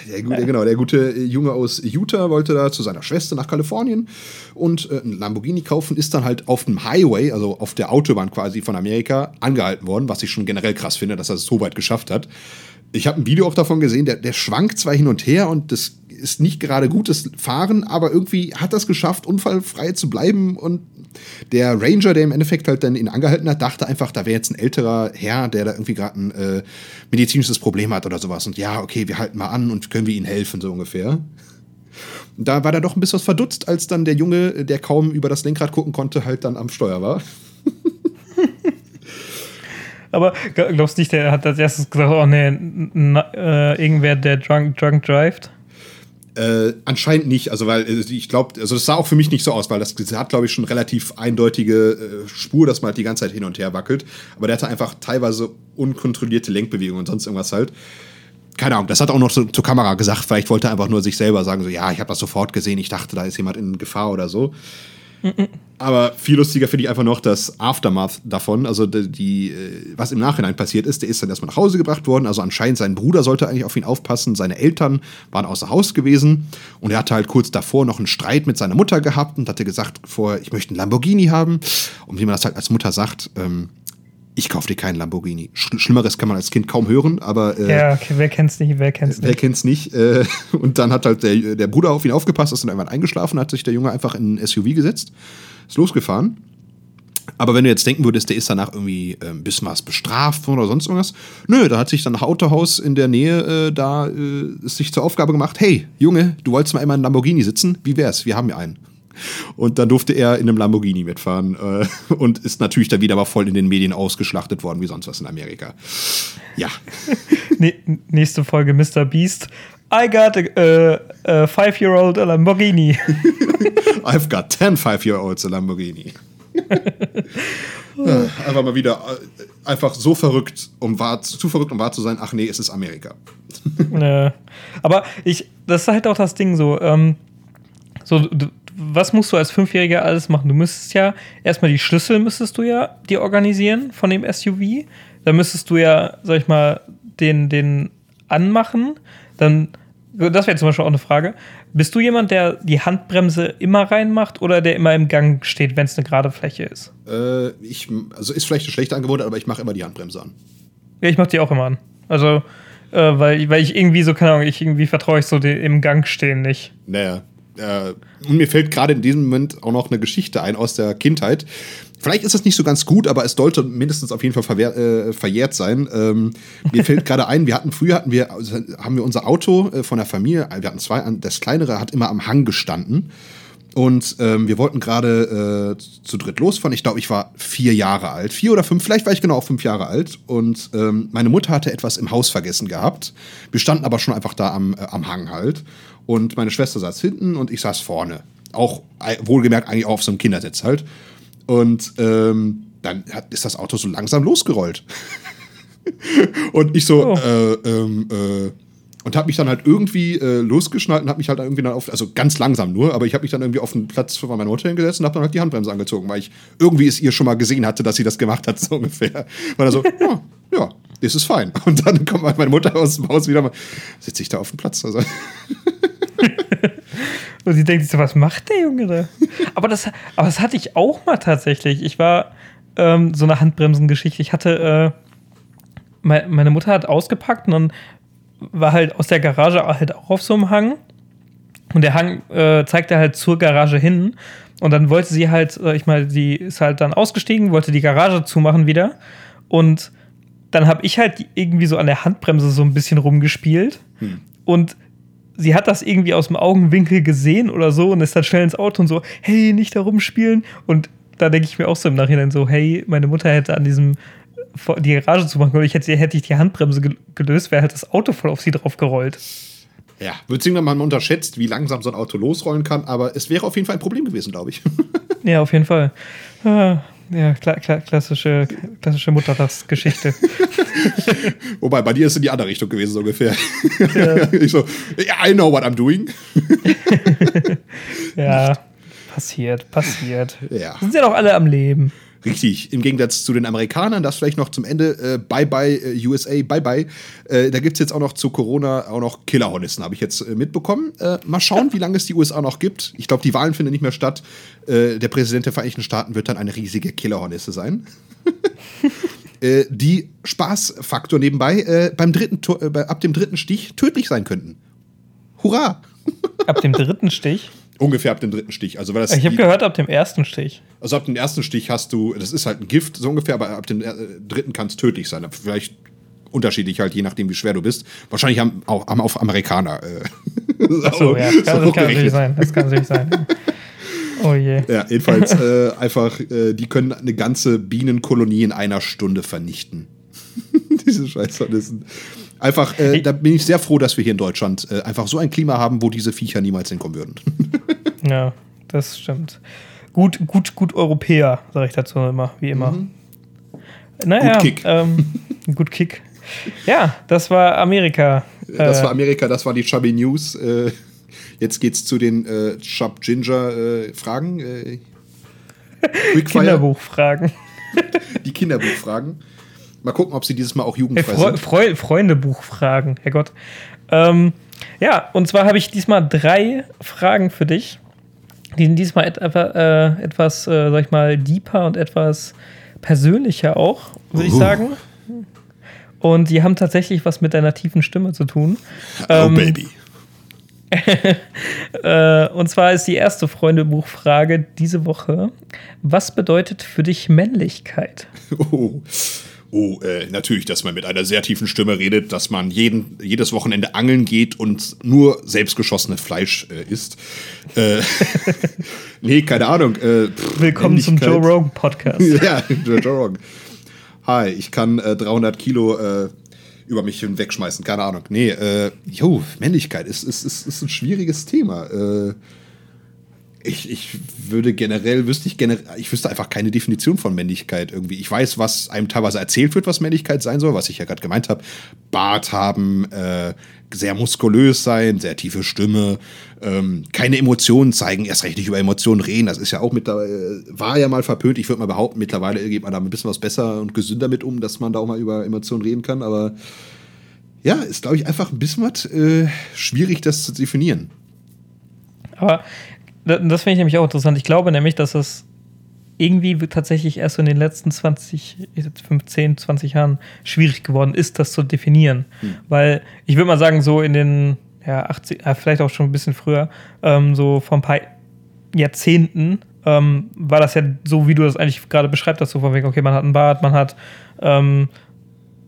[SPEAKER 2] Der, gute, genau, der gute Junge aus Utah wollte da zu seiner Schwester nach Kalifornien und äh, ein Lamborghini kaufen, ist dann halt auf dem Highway, also auf der Autobahn quasi von Amerika, angehalten worden, was ich schon generell krass finde, dass er es so weit geschafft hat. Ich habe ein Video auch davon gesehen, der, der schwankt zwar hin und her und das ist nicht gerade gutes Fahren, aber irgendwie hat das geschafft, unfallfrei zu bleiben und der Ranger, der im Endeffekt halt dann ihn angehalten hat, dachte einfach, da wäre jetzt ein älterer Herr, der da irgendwie gerade ein äh, medizinisches Problem hat oder sowas. Und ja, okay, wir halten mal an und können wir ihnen helfen, so ungefähr. Da war er doch ein bisschen was verdutzt, als dann der Junge, der kaum über das Lenkrad gucken konnte, halt dann am Steuer war. *laughs*
[SPEAKER 3] Aber glaubst du nicht, der hat als erstes gesagt, oh nee, äh, irgendwer, der drunk, drunk drived?
[SPEAKER 2] Äh, anscheinend nicht, also weil äh, ich glaube, also das sah auch für mich nicht so aus, weil das, das hat, glaube ich, schon relativ eindeutige äh, Spur, dass man halt die ganze Zeit hin und her wackelt. Aber der hatte einfach teilweise unkontrollierte Lenkbewegungen und sonst irgendwas halt. Keine Ahnung, das hat auch noch so, zur Kamera gesagt. Vielleicht wollte er einfach nur sich selber sagen, so, ja, ich habe das sofort gesehen, ich dachte, da ist jemand in Gefahr oder so. Aber viel lustiger finde ich einfach noch das Aftermath davon, also die, äh, was im Nachhinein passiert ist. Der ist dann erstmal nach Hause gebracht worden. Also anscheinend sein Bruder sollte eigentlich auf ihn aufpassen. Seine Eltern waren außer Haus gewesen und er hatte halt kurz davor noch einen Streit mit seiner Mutter gehabt und hatte gesagt, vor, ich möchte einen Lamborghini haben. Und wie man das halt als Mutter sagt, ähm, ich kaufe dir keinen Lamborghini. Schlimmeres kann man als Kind kaum hören, aber.
[SPEAKER 3] Äh, ja, okay, wer kennt's nicht, wer kennt's
[SPEAKER 2] nicht. Wer kennt's nicht. Äh, *laughs* und dann hat halt der, der Bruder auf ihn aufgepasst, ist dann irgendwann eingeschlafen, hat sich der Junge einfach in ein SUV gesetzt, ist losgefahren. Aber wenn du jetzt denken würdest, der ist danach irgendwie äh, ein bisschen was bestraft oder sonst irgendwas, nö, da hat sich dann Autohaus in der Nähe äh, da äh, sich zur Aufgabe gemacht, hey, Junge, du wolltest mal einmal in Lamborghini sitzen, wie wär's? Wir haben ja einen. Und dann durfte er in einem Lamborghini mitfahren äh, und ist natürlich da wieder aber voll in den Medien ausgeschlachtet worden, wie sonst was in Amerika. Ja. *laughs*
[SPEAKER 3] Nächste Folge Mr. Beast. I got a, a five-year-old Lamborghini. *laughs*
[SPEAKER 2] I've got ten five-year-olds a Lamborghini. *laughs* einfach mal wieder äh, einfach so verrückt, um wahr, zu verrückt, um wahr zu sein. Ach nee, es ist Amerika.
[SPEAKER 3] ja. Aber ich, das ist halt auch das Ding so. Ähm, so, du, was musst du als Fünfjähriger alles machen? Du müsstest ja erstmal die Schlüssel müsstest du ja dir organisieren von dem SUV. Dann müsstest du ja, sag ich mal, den, den anmachen. Dann, das wäre zum Beispiel auch eine Frage. Bist du jemand, der die Handbremse immer reinmacht oder der immer im Gang steht, wenn es eine gerade Fläche ist?
[SPEAKER 2] Äh, ich, also ist vielleicht eine schlechte Angewohnheit, aber ich mache immer die Handbremse an.
[SPEAKER 3] Ja, ich mache die auch immer an. Also, äh, weil, weil ich irgendwie so, keine Ahnung, ich irgendwie vertraue ich so dem im Gang stehen nicht.
[SPEAKER 2] Naja, äh, und mir fällt gerade in diesem Moment auch noch eine Geschichte ein aus der Kindheit. Vielleicht ist das nicht so ganz gut, aber es sollte mindestens auf jeden Fall verwehr, äh, verjährt sein. Ähm, mir fällt gerade ein, wir hatten früher hatten wir, also haben wir unser Auto äh, von der Familie, wir hatten zwei, das kleinere hat immer am Hang gestanden. Und ähm, wir wollten gerade äh, zu dritt losfahren. Ich glaube, ich war vier Jahre alt. Vier oder fünf, vielleicht war ich genau auch fünf Jahre alt. Und ähm, meine Mutter hatte etwas im Haus vergessen gehabt. Wir standen aber schon einfach da am, äh, am Hang halt. Und meine Schwester saß hinten und ich saß vorne. Auch wohlgemerkt eigentlich auch auf so einem Kindersitz halt. Und ähm, dann hat, ist das Auto so langsam losgerollt. *laughs* und ich so, oh. äh, ähm, äh, und habe mich dann halt irgendwie äh, losgeschnallt und habe mich halt irgendwie dann auf, also ganz langsam nur, aber ich habe mich dann irgendwie auf den Platz von meiner Mutter hingesetzt und habe dann halt die Handbremse angezogen, weil ich irgendwie es ihr schon mal gesehen hatte, dass sie das gemacht hat, *laughs* so ungefähr. War da so, ja, *laughs* ja, das ist fein. Und dann kommt meine Mutter aus dem Haus wieder mal, sitze ich da auf dem Platz. Also. *laughs*
[SPEAKER 3] Und sie denkt sich so, was macht der Junge da? aber, das, aber das hatte ich auch mal tatsächlich. Ich war ähm, so eine Handbremsengeschichte. Ich hatte, äh, me meine Mutter hat ausgepackt und dann war halt aus der Garage halt auch auf so einem Hang. Und der Hang äh, zeigte halt zur Garage hin. Und dann wollte sie halt, sag ich mal, sie ist halt dann ausgestiegen, wollte die Garage zumachen wieder. Und dann habe ich halt irgendwie so an der Handbremse so ein bisschen rumgespielt. Hm. Und sie hat das irgendwie aus dem Augenwinkel gesehen oder so und ist dann schnell ins Auto und so, hey, nicht da rumspielen. Und da denke ich mir auch so im Nachhinein so, hey, meine Mutter hätte an diesem die Garage zu machen, oder ich hätte, hätte ich die Handbremse gelöst, wäre halt das Auto voll auf sie drauf gerollt.
[SPEAKER 2] Ja, wird sich man unterschätzt, wie langsam so ein Auto losrollen kann, aber es wäre auf jeden Fall ein Problem gewesen, glaube ich. *laughs*
[SPEAKER 3] ja, auf jeden Fall. Ja, kla kla klassische, klassische Muttertagsgeschichte. *laughs*
[SPEAKER 2] Wobei, bei dir ist es in die andere Richtung gewesen, so ungefähr. Ja. *laughs* ich so, I know what I'm doing. *laughs*
[SPEAKER 3] ja, passiert, passiert. Ja. Sind ja doch alle am Leben.
[SPEAKER 2] Richtig, im Gegensatz zu den Amerikanern, das vielleicht noch zum Ende, äh, bye bye äh, USA, bye bye. Äh, da gibt es jetzt auch noch zu Corona auch noch Killerhornissen, habe ich jetzt äh, mitbekommen. Äh, mal schauen, wie lange es die USA noch gibt. Ich glaube, die Wahlen finden nicht mehr statt. Äh, der Präsident der Vereinigten Staaten wird dann eine riesige Killerhornisse sein. *laughs* die Spaßfaktor nebenbei beim dritten, ab dem dritten Stich tödlich sein könnten. Hurra!
[SPEAKER 3] ab dem dritten Stich?
[SPEAKER 2] Ungefähr ab dem dritten Stich. Also, weil das
[SPEAKER 3] ich habe gehört, ab dem ersten Stich.
[SPEAKER 2] Also ab dem ersten Stich hast du, das ist halt ein Gift, so ungefähr, aber ab dem äh, dritten kann es tödlich sein. Vielleicht unterschiedlich halt, je nachdem, wie schwer du bist. Wahrscheinlich haben auch, haben auch Amerikaner. Äh, *laughs*
[SPEAKER 3] so, ja, das kann, das kann natürlich sein. Das kann natürlich sein. *laughs* Oh je.
[SPEAKER 2] Ja, jedenfalls *laughs* äh, einfach, äh, die können eine ganze Bienenkolonie in einer Stunde vernichten. Diese Scheißhornissen. Einfach, äh, da bin ich sehr froh, dass wir hier in Deutschland äh, einfach so ein Klima haben, wo diese Viecher niemals hinkommen würden. *laughs*
[SPEAKER 3] ja, das stimmt. Gut, gut, gut Europäer, sage ich dazu immer, wie immer. Mhm. Naja, gut Kick. Ähm, *laughs* gut Kick. Ja, das war Amerika.
[SPEAKER 2] Das war äh, Amerika, das war die Chubby News. Äh, jetzt geht's zu den äh, Chub Ginger äh, Fragen. Äh, *laughs*
[SPEAKER 3] Kinderbuchfragen.
[SPEAKER 2] Die Kinderbuchfragen. Mal gucken, ob sie dieses Mal auch jugendfrei
[SPEAKER 3] hey, Fre sind. Freundebuchfragen, Herrgott. Ähm, ja, und zwar habe ich diesmal drei Fragen für dich. Die sind diesmal et äh, etwas, äh, sag ich mal, deeper und etwas persönlicher auch, würde ich sagen. Und die haben tatsächlich was mit deiner tiefen Stimme zu tun.
[SPEAKER 2] Oh, ähm, Baby. *laughs*
[SPEAKER 3] äh, und zwar ist die erste Freundebuchfrage diese Woche: Was bedeutet für dich Männlichkeit? *laughs*
[SPEAKER 2] Oh. Oh, äh, natürlich, dass man mit einer sehr tiefen Stimme redet, dass man jeden, jedes Wochenende angeln geht und nur selbstgeschossene Fleisch äh, isst. Äh, *laughs* nee, keine Ahnung. Äh,
[SPEAKER 3] pff, Willkommen zum Joe Rogan Podcast. *laughs*
[SPEAKER 2] ja, Joe Rogan. Hi, ich kann 300 äh, Kilo äh, über mich hinwegschmeißen, keine Ahnung. Nee, äh, jo, Männlichkeit ist, ist, ist, ist ein schwieriges Thema. Ich, ich würde generell, wüsste ich generell, ich wüsste einfach keine Definition von Männlichkeit irgendwie. Ich weiß, was einem teilweise erzählt wird, was Männlichkeit sein soll, was ich ja gerade gemeint habe. Bart haben, äh, sehr muskulös sein, sehr tiefe Stimme, ähm, keine Emotionen zeigen, erst recht nicht über Emotionen reden. Das ist ja auch mit da, äh, war ja mal verpönt. Ich würde mal behaupten, mittlerweile geht man da ein bisschen was besser und gesünder mit um, dass man da auch mal über Emotionen reden kann. Aber ja, ist, glaube ich, einfach ein bisschen was äh, schwierig, das zu definieren.
[SPEAKER 3] Aber das finde ich nämlich auch interessant. Ich glaube nämlich, dass es irgendwie tatsächlich erst so in den letzten 20, 15, 20 Jahren schwierig geworden ist, das zu definieren. Hm. Weil ich würde mal sagen, so in den ja, 80, ja, vielleicht auch schon ein bisschen früher, ähm, so vor ein paar Jahrzehnten, ähm, war das ja so, wie du das eigentlich gerade beschreibst, dass so von wegen, okay, man hat einen Bart, man hat ähm,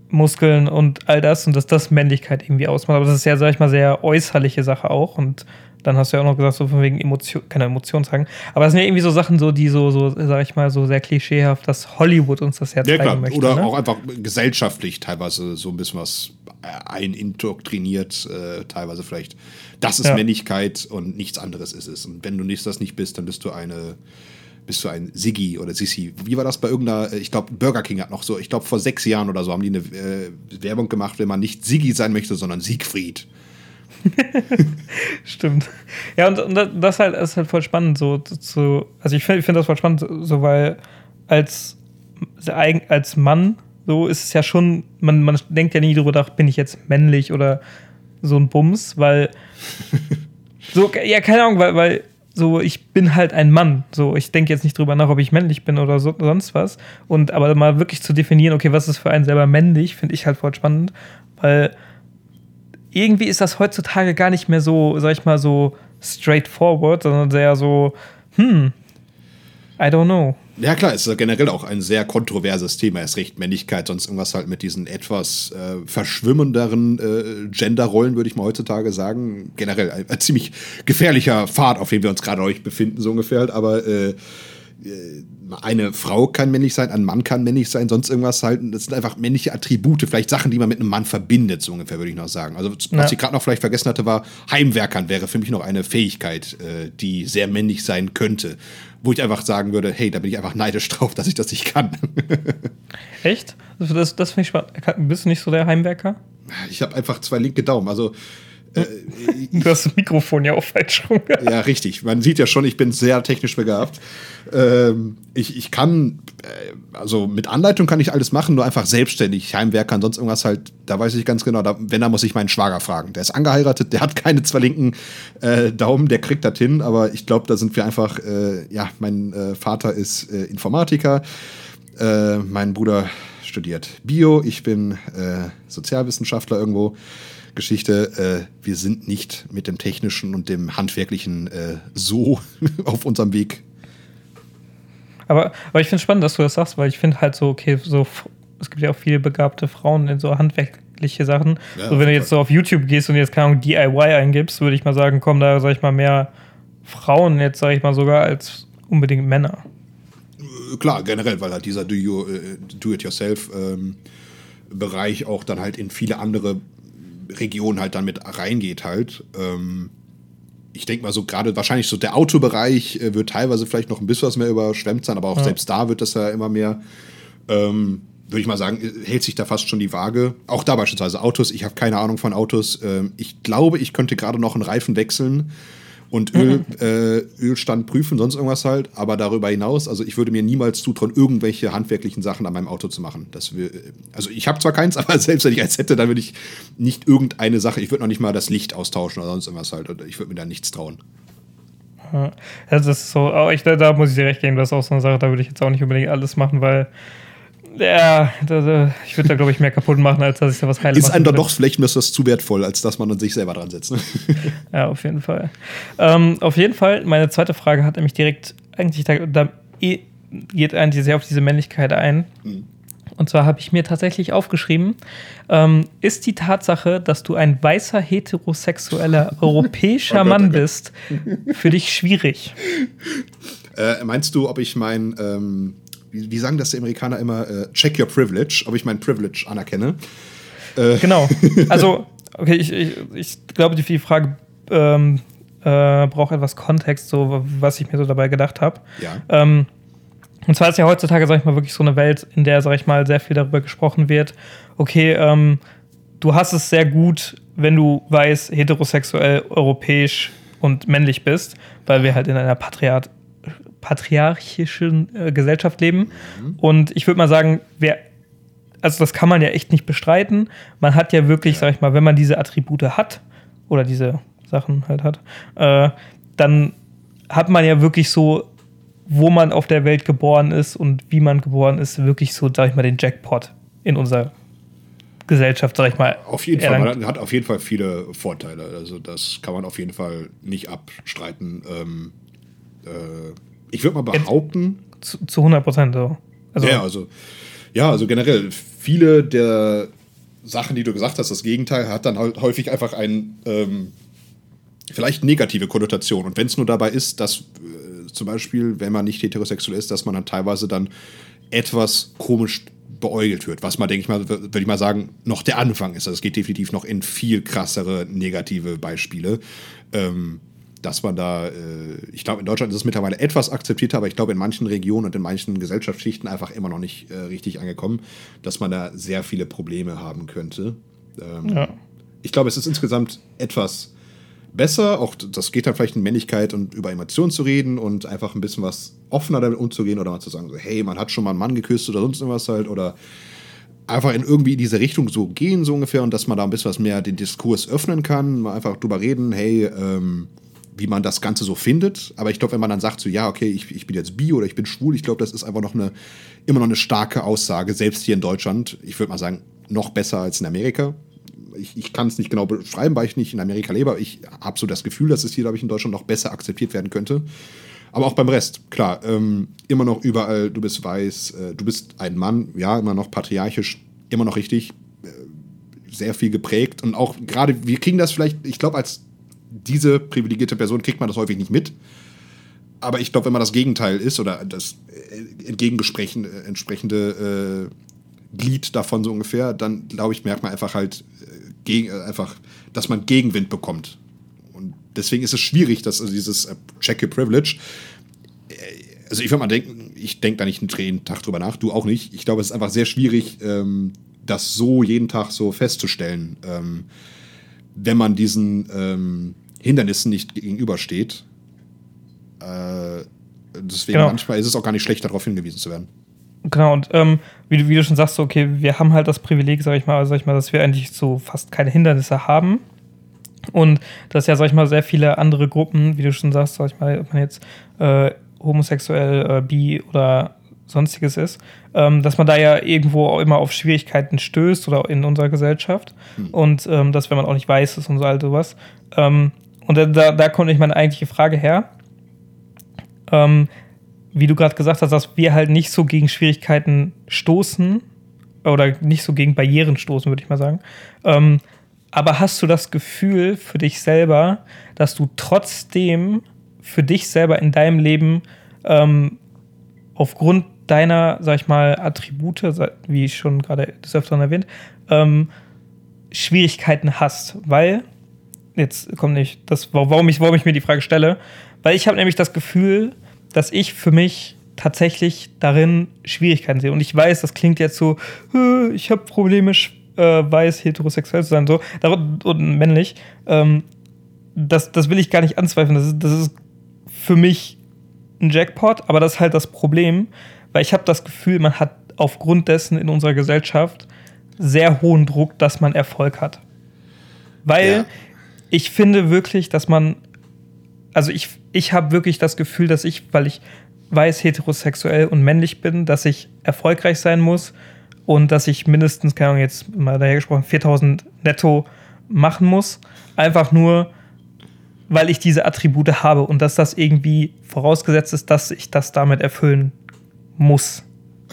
[SPEAKER 3] Muskeln und all das und dass das Männlichkeit irgendwie ausmacht. Aber das ist ja, sag ich mal, sehr äußerliche Sache auch und dann hast du ja auch noch gesagt, so von wegen Emotion, keine Emotion sagen. Aber es sind ja irgendwie so Sachen, so, die so, so, sag ich mal, so sehr klischeehaft, dass Hollywood uns das Herz ja, klar. möchte.
[SPEAKER 2] Oder
[SPEAKER 3] ne?
[SPEAKER 2] auch einfach gesellschaftlich teilweise so ein bisschen was einindoktriniert, äh, teilweise vielleicht. Das ist ja. Männlichkeit und nichts anderes ist es. Und wenn du nicht, das nicht bist, dann bist du eine bist du ein Siggi oder Sissi. Wie war das bei irgendeiner, ich glaube, Burger King hat noch so, ich glaube, vor sechs Jahren oder so haben die eine äh, Werbung gemacht, wenn man nicht Siggi sein möchte, sondern Siegfried. *laughs*
[SPEAKER 3] Stimmt. Ja, und, und das halt, ist halt voll spannend, so zu. Also ich finde find das voll spannend, so weil als, als Mann, so ist es ja schon, man, man denkt ja nie darüber nach, bin ich jetzt männlich oder so ein Bums, weil *laughs* So, ja, keine Ahnung, weil, weil so, ich bin halt ein Mann. So, ich denke jetzt nicht drüber nach, ob ich männlich bin oder so, sonst was. Und aber mal wirklich zu definieren, okay, was ist für einen selber männlich, finde ich halt voll spannend, weil irgendwie ist das heutzutage gar nicht mehr so, sag ich mal, so straightforward, sondern sehr so, hm, I don't know.
[SPEAKER 2] Ja, klar, es ist generell auch ein sehr kontroverses Thema. Erst recht Männlichkeit, sonst irgendwas halt mit diesen etwas äh, verschwimmenderen äh, Genderrollen, würde ich mal heutzutage sagen. Generell ein, ein, ziemlich gefährlicher Pfad, auf dem wir uns gerade euch befinden, so ungefähr. Aber äh, äh eine Frau kann männlich sein, ein Mann kann männlich sein, sonst irgendwas halt. Das sind einfach männliche Attribute, vielleicht Sachen, die man mit einem Mann verbindet, so ungefähr, würde ich noch sagen. Also, was ja. ich gerade noch vielleicht vergessen hatte, war Heimwerkern wäre für mich noch eine Fähigkeit, äh, die sehr männlich sein könnte wo ich einfach sagen würde, hey, da bin ich einfach neidisch *laughs* drauf, dass ich das nicht kann. *laughs*
[SPEAKER 3] Echt? Das, das finde ich spannend. Bist du nicht so der Heimwerker?
[SPEAKER 2] Ich habe einfach zwei linke Daumen. Also äh, *laughs*
[SPEAKER 3] du hast das Mikrofon ja auch falsch rum.
[SPEAKER 2] ja, richtig. Man sieht ja schon, ich bin sehr technisch begabt. Ähm, ich, ich kann, äh, also mit Anleitung kann ich alles machen, nur einfach selbstständig. Heimwerker, sonst irgendwas halt, da weiß ich ganz genau, da, wenn, da muss ich meinen Schwager fragen. Der ist angeheiratet, der hat keine zwei linken äh, Daumen, der kriegt das hin, aber ich glaube, da sind wir einfach, äh, ja, mein äh, Vater ist äh, Informatiker, mein Bruder studiert Bio, ich bin Sozialwissenschaftler irgendwo. Geschichte. Äh, wir sind nicht mit dem Technischen und dem Handwerklichen äh, so *laughs* auf unserem Weg.
[SPEAKER 3] Aber, aber ich finde es spannend, dass du das sagst, weil ich finde halt so, okay, so, es gibt ja auch viele begabte Frauen in so handwerkliche Sachen. Ja, so, wenn du jetzt so auf YouTube gehst und jetzt keine Ahnung, DIY eingibst, würde ich mal sagen, kommen da, sag ich mal, mehr Frauen jetzt, sag ich mal, sogar als unbedingt Männer.
[SPEAKER 2] Äh, klar, generell, weil halt dieser Do-it-yourself-Bereich ähm, auch dann halt in viele andere Region halt dann mit reingeht halt. Ähm, ich denke mal so gerade wahrscheinlich so der Autobereich äh, wird teilweise vielleicht noch ein bisschen was mehr überschwemmt sein, aber auch ja. selbst da wird das ja immer mehr. Ähm, würde ich mal sagen, hält sich da fast schon die Waage. Auch da beispielsweise Autos. Ich habe keine Ahnung von Autos. Ähm, ich glaube, ich könnte gerade noch einen Reifen wechseln und Öl, mhm. äh, Ölstand prüfen, sonst irgendwas halt. Aber darüber hinaus, also ich würde mir niemals zutrauen, irgendwelche handwerklichen Sachen an meinem Auto zu machen. Das wir, also ich habe zwar keins, *laughs* aber selbst wenn ich eins hätte, dann würde ich nicht irgendeine Sache, ich würde noch nicht mal das Licht austauschen oder sonst irgendwas halt. Ich würde mir da nichts trauen.
[SPEAKER 3] Ja, das ist so, aber ich, da, da muss ich dir recht geben, das ist auch so eine Sache, da würde ich jetzt auch nicht unbedingt alles machen, weil ja, da, da, ich würde da, glaube ich, mehr kaputt machen, als dass ich da was
[SPEAKER 2] heile Ist einem dann doch flächenmäßig zu wertvoll, als dass man dann sich selber dran setzt. Ne? *laughs*
[SPEAKER 3] ja, auf jeden Fall. Ähm, auf jeden Fall, meine zweite Frage hat nämlich direkt, eigentlich, da, da geht eigentlich sehr auf diese Männlichkeit ein. Mhm. Und zwar habe ich mir tatsächlich aufgeschrieben, ähm, ist die Tatsache, dass du ein weißer, heterosexueller, *laughs* europäischer oh Mann oh bist, für dich schwierig?
[SPEAKER 2] Äh, meinst du, ob ich mein ähm, wie, wie sagen das die Amerikaner immer, äh, check your privilege, ob ich mein Privilege anerkenne.
[SPEAKER 3] Äh. Genau. *laughs* Also, okay, ich, ich, ich glaube, die Frage ähm, äh, braucht etwas Kontext, so was ich mir so dabei gedacht habe.
[SPEAKER 2] Ja.
[SPEAKER 3] Ähm, und zwar ist ja heutzutage, sag ich mal, wirklich so eine Welt, in der, sag ich mal, sehr viel darüber gesprochen wird. Okay, ähm, du hast es sehr gut, wenn du weiß, heterosexuell, europäisch und männlich bist, weil wir halt in einer Patriarch patriarchischen äh, Gesellschaft leben. Mhm. Und ich würde mal sagen, wer, also das kann man ja echt nicht bestreiten. Man hat ja wirklich, ja. sag ich mal, wenn man diese Attribute hat oder diese Sachen halt hat, äh, dann hat man ja wirklich so, wo man auf der Welt geboren ist und wie man geboren ist, wirklich so, sag ich mal, den Jackpot in unserer Gesellschaft, sag ich mal.
[SPEAKER 2] Auf jeden Fall, man hat auf jeden Fall viele Vorteile. Also das kann man auf jeden Fall nicht abstreiten. Ähm, äh, ich würde mal behaupten.
[SPEAKER 3] Zu, zu 100 Prozent so.
[SPEAKER 2] Also, ja, also, ja, also generell, viele der Sachen, die du gesagt hast, das Gegenteil, hat dann halt häufig einfach ein ähm, vielleicht negative Konnotation. Und wenn es nur dabei ist, dass äh, zum Beispiel, wenn man nicht heterosexuell ist, dass man dann teilweise dann etwas komisch beäugelt wird, was man, denke ich mal, würde ich mal sagen, noch der Anfang ist. Also es geht definitiv noch in viel krassere negative Beispiele. Ähm, dass man da, äh, ich glaube, in Deutschland ist es mittlerweile etwas akzeptierter, aber ich glaube, in manchen Regionen und in manchen Gesellschaftsschichten einfach immer noch nicht äh, richtig angekommen, dass man da sehr viele Probleme haben könnte. Ähm, ja. Ich glaube, es ist insgesamt etwas besser, auch das geht dann vielleicht in Männlichkeit und über Emotionen zu reden und einfach ein bisschen was offener damit umzugehen oder mal zu sagen, so, hey, man hat schon mal einen Mann geküsst oder sonst irgendwas halt oder einfach in irgendwie in diese Richtung so gehen, so ungefähr, und dass man da ein bisschen was mehr den Diskurs öffnen kann, mal einfach drüber reden, hey, ähm, wie man das Ganze so findet. Aber ich glaube, wenn man dann sagt, so ja, okay, ich, ich bin jetzt bi oder ich bin schwul, ich glaube, das ist einfach noch eine, immer noch eine starke Aussage, selbst hier in Deutschland. Ich würde mal sagen, noch besser als in Amerika. Ich, ich kann es nicht genau beschreiben, weil ich nicht in Amerika lebe, aber ich habe so das Gefühl, dass es hier, glaube ich, in Deutschland noch besser akzeptiert werden könnte. Aber auch beim Rest, klar, ähm, immer noch überall, du bist weiß, äh, du bist ein Mann, ja, immer noch patriarchisch, immer noch richtig, äh, sehr viel geprägt. Und auch gerade, wir kriegen das vielleicht, ich glaube, als diese privilegierte Person kriegt man das häufig nicht mit. Aber ich glaube, wenn man das Gegenteil ist oder das äh, entgegengesprechende entsprechende äh, Glied davon so ungefähr, dann glaube ich, merkt man einfach halt äh, gegen, äh, einfach, dass man Gegenwind bekommt. Und deswegen ist es schwierig, dass also dieses äh, Check Your Privilege, äh, also ich würde mal denken, ich denke da nicht einen Tag drüber nach, du auch nicht. Ich glaube, es ist einfach sehr schwierig, ähm, das so jeden Tag so festzustellen, ähm, wenn man diesen ähm, Hindernissen nicht gegenübersteht. Äh, deswegen genau. manchmal ist es auch gar nicht schlecht, darauf hingewiesen zu werden.
[SPEAKER 3] Genau, und ähm, wie, du, wie du schon sagst, okay, wir haben halt das Privileg, sag ich mal, sag ich mal, dass wir eigentlich so fast keine Hindernisse haben. Und dass ja, sag ich mal, sehr viele andere Gruppen, wie du schon sagst, sag ich mal, ob man jetzt äh, homosexuell, äh, bi oder sonstiges ist, ähm, dass man da ja irgendwo auch immer auf Schwierigkeiten stößt oder in unserer Gesellschaft. Hm. Und ähm, dass, wenn man auch nicht weiß ist und so all sowas. Ähm, und da, da, da kommt nicht meine eigentliche Frage her. Ähm, wie du gerade gesagt hast, dass wir halt nicht so gegen Schwierigkeiten stoßen oder nicht so gegen Barrieren stoßen, würde ich mal sagen. Ähm, aber hast du das Gefühl für dich selber, dass du trotzdem für dich selber in deinem Leben ähm, aufgrund deiner, sag ich mal, Attribute, wie ich schon gerade des Öfteren erwähnt, ähm, Schwierigkeiten hast? Weil, jetzt kommt nicht das, warum ich, warum ich mir die Frage stelle, weil ich habe nämlich das Gefühl, dass ich für mich tatsächlich darin Schwierigkeiten sehe. Und ich weiß, das klingt jetzt so, ich habe Probleme, äh, weiß, heterosexuell zu sein, so, und männlich. Ähm, das, das will ich gar nicht anzweifeln. Das ist, das ist für mich ein Jackpot, aber das ist halt das Problem, weil ich habe das Gefühl, man hat aufgrund dessen in unserer Gesellschaft sehr hohen Druck, dass man Erfolg hat. Weil ja. Ich finde wirklich, dass man, also ich, ich habe wirklich das Gefühl, dass ich, weil ich weiß, heterosexuell und männlich bin, dass ich erfolgreich sein muss und dass ich mindestens, keine Ahnung, jetzt mal daher gesprochen, 4000 netto machen muss. Einfach nur, weil ich diese Attribute habe und dass das irgendwie vorausgesetzt ist, dass ich das damit erfüllen muss.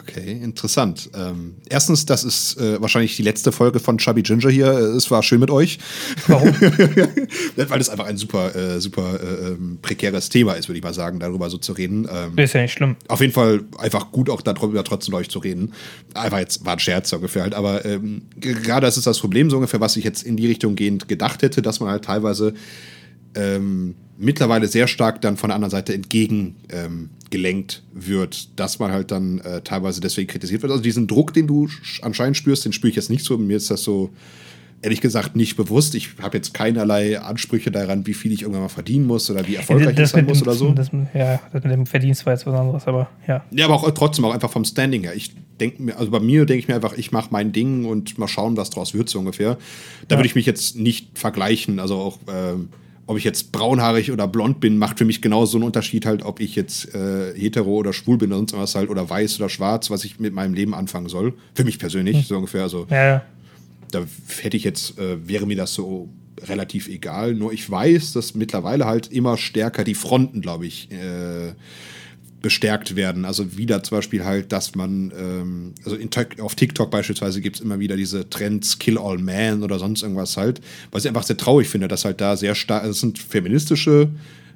[SPEAKER 2] Okay, interessant. Ähm, erstens, das ist äh, wahrscheinlich die letzte Folge von Chubby Ginger hier. Es war schön mit euch. Warum? *laughs* Weil das einfach ein super, äh, super äh, ähm, prekäres Thema ist, würde ich mal sagen, darüber so zu reden. Ähm,
[SPEAKER 3] ist ja nicht schlimm.
[SPEAKER 2] Auf jeden Fall einfach gut, auch darüber trotzdem mit euch zu reden. Einfach jetzt war ein Scherz ungefähr halt, aber ähm, gerade das ist das Problem so ungefähr, was ich jetzt in die Richtung gehend gedacht hätte, dass man halt teilweise ähm, mittlerweile sehr stark dann von der anderen Seite entgegen ähm, wird, dass man halt dann äh, teilweise deswegen kritisiert wird. Also diesen Druck, den du anscheinend spürst, den spüre ich jetzt nicht so. Mir ist das so ehrlich gesagt nicht bewusst. Ich habe jetzt keinerlei Ansprüche daran, wie viel ich irgendwann mal verdienen muss oder wie erfolgreich das ich sein muss dem, oder so.
[SPEAKER 3] Das, ja, das mit dem Verdienst war jetzt was anderes, aber ja.
[SPEAKER 2] Ja, aber auch trotzdem auch einfach vom Standing her. Ich denke mir, also bei mir denke ich mir einfach, ich mache mein Ding und mal schauen, was draus wird so ungefähr. Da ja. würde ich mich jetzt nicht vergleichen. Also auch ähm, ob ich jetzt braunhaarig oder blond bin, macht für mich genau so einen Unterschied halt, ob ich jetzt äh, hetero oder schwul bin oder sonst was halt oder weiß oder schwarz, was ich mit meinem Leben anfangen soll. Für mich persönlich, hm. so ungefähr. Also, ja. Da hätte ich jetzt, äh, wäre mir das so relativ egal. Nur ich weiß, dass mittlerweile halt immer stärker die Fronten, glaube ich, äh, bestärkt werden. Also wieder zum Beispiel halt, dass man, ähm, also in, auf TikTok beispielsweise gibt es immer wieder diese Trends Kill All Man oder sonst irgendwas halt, was ich einfach sehr traurig finde, dass halt da sehr stark, das sind feministische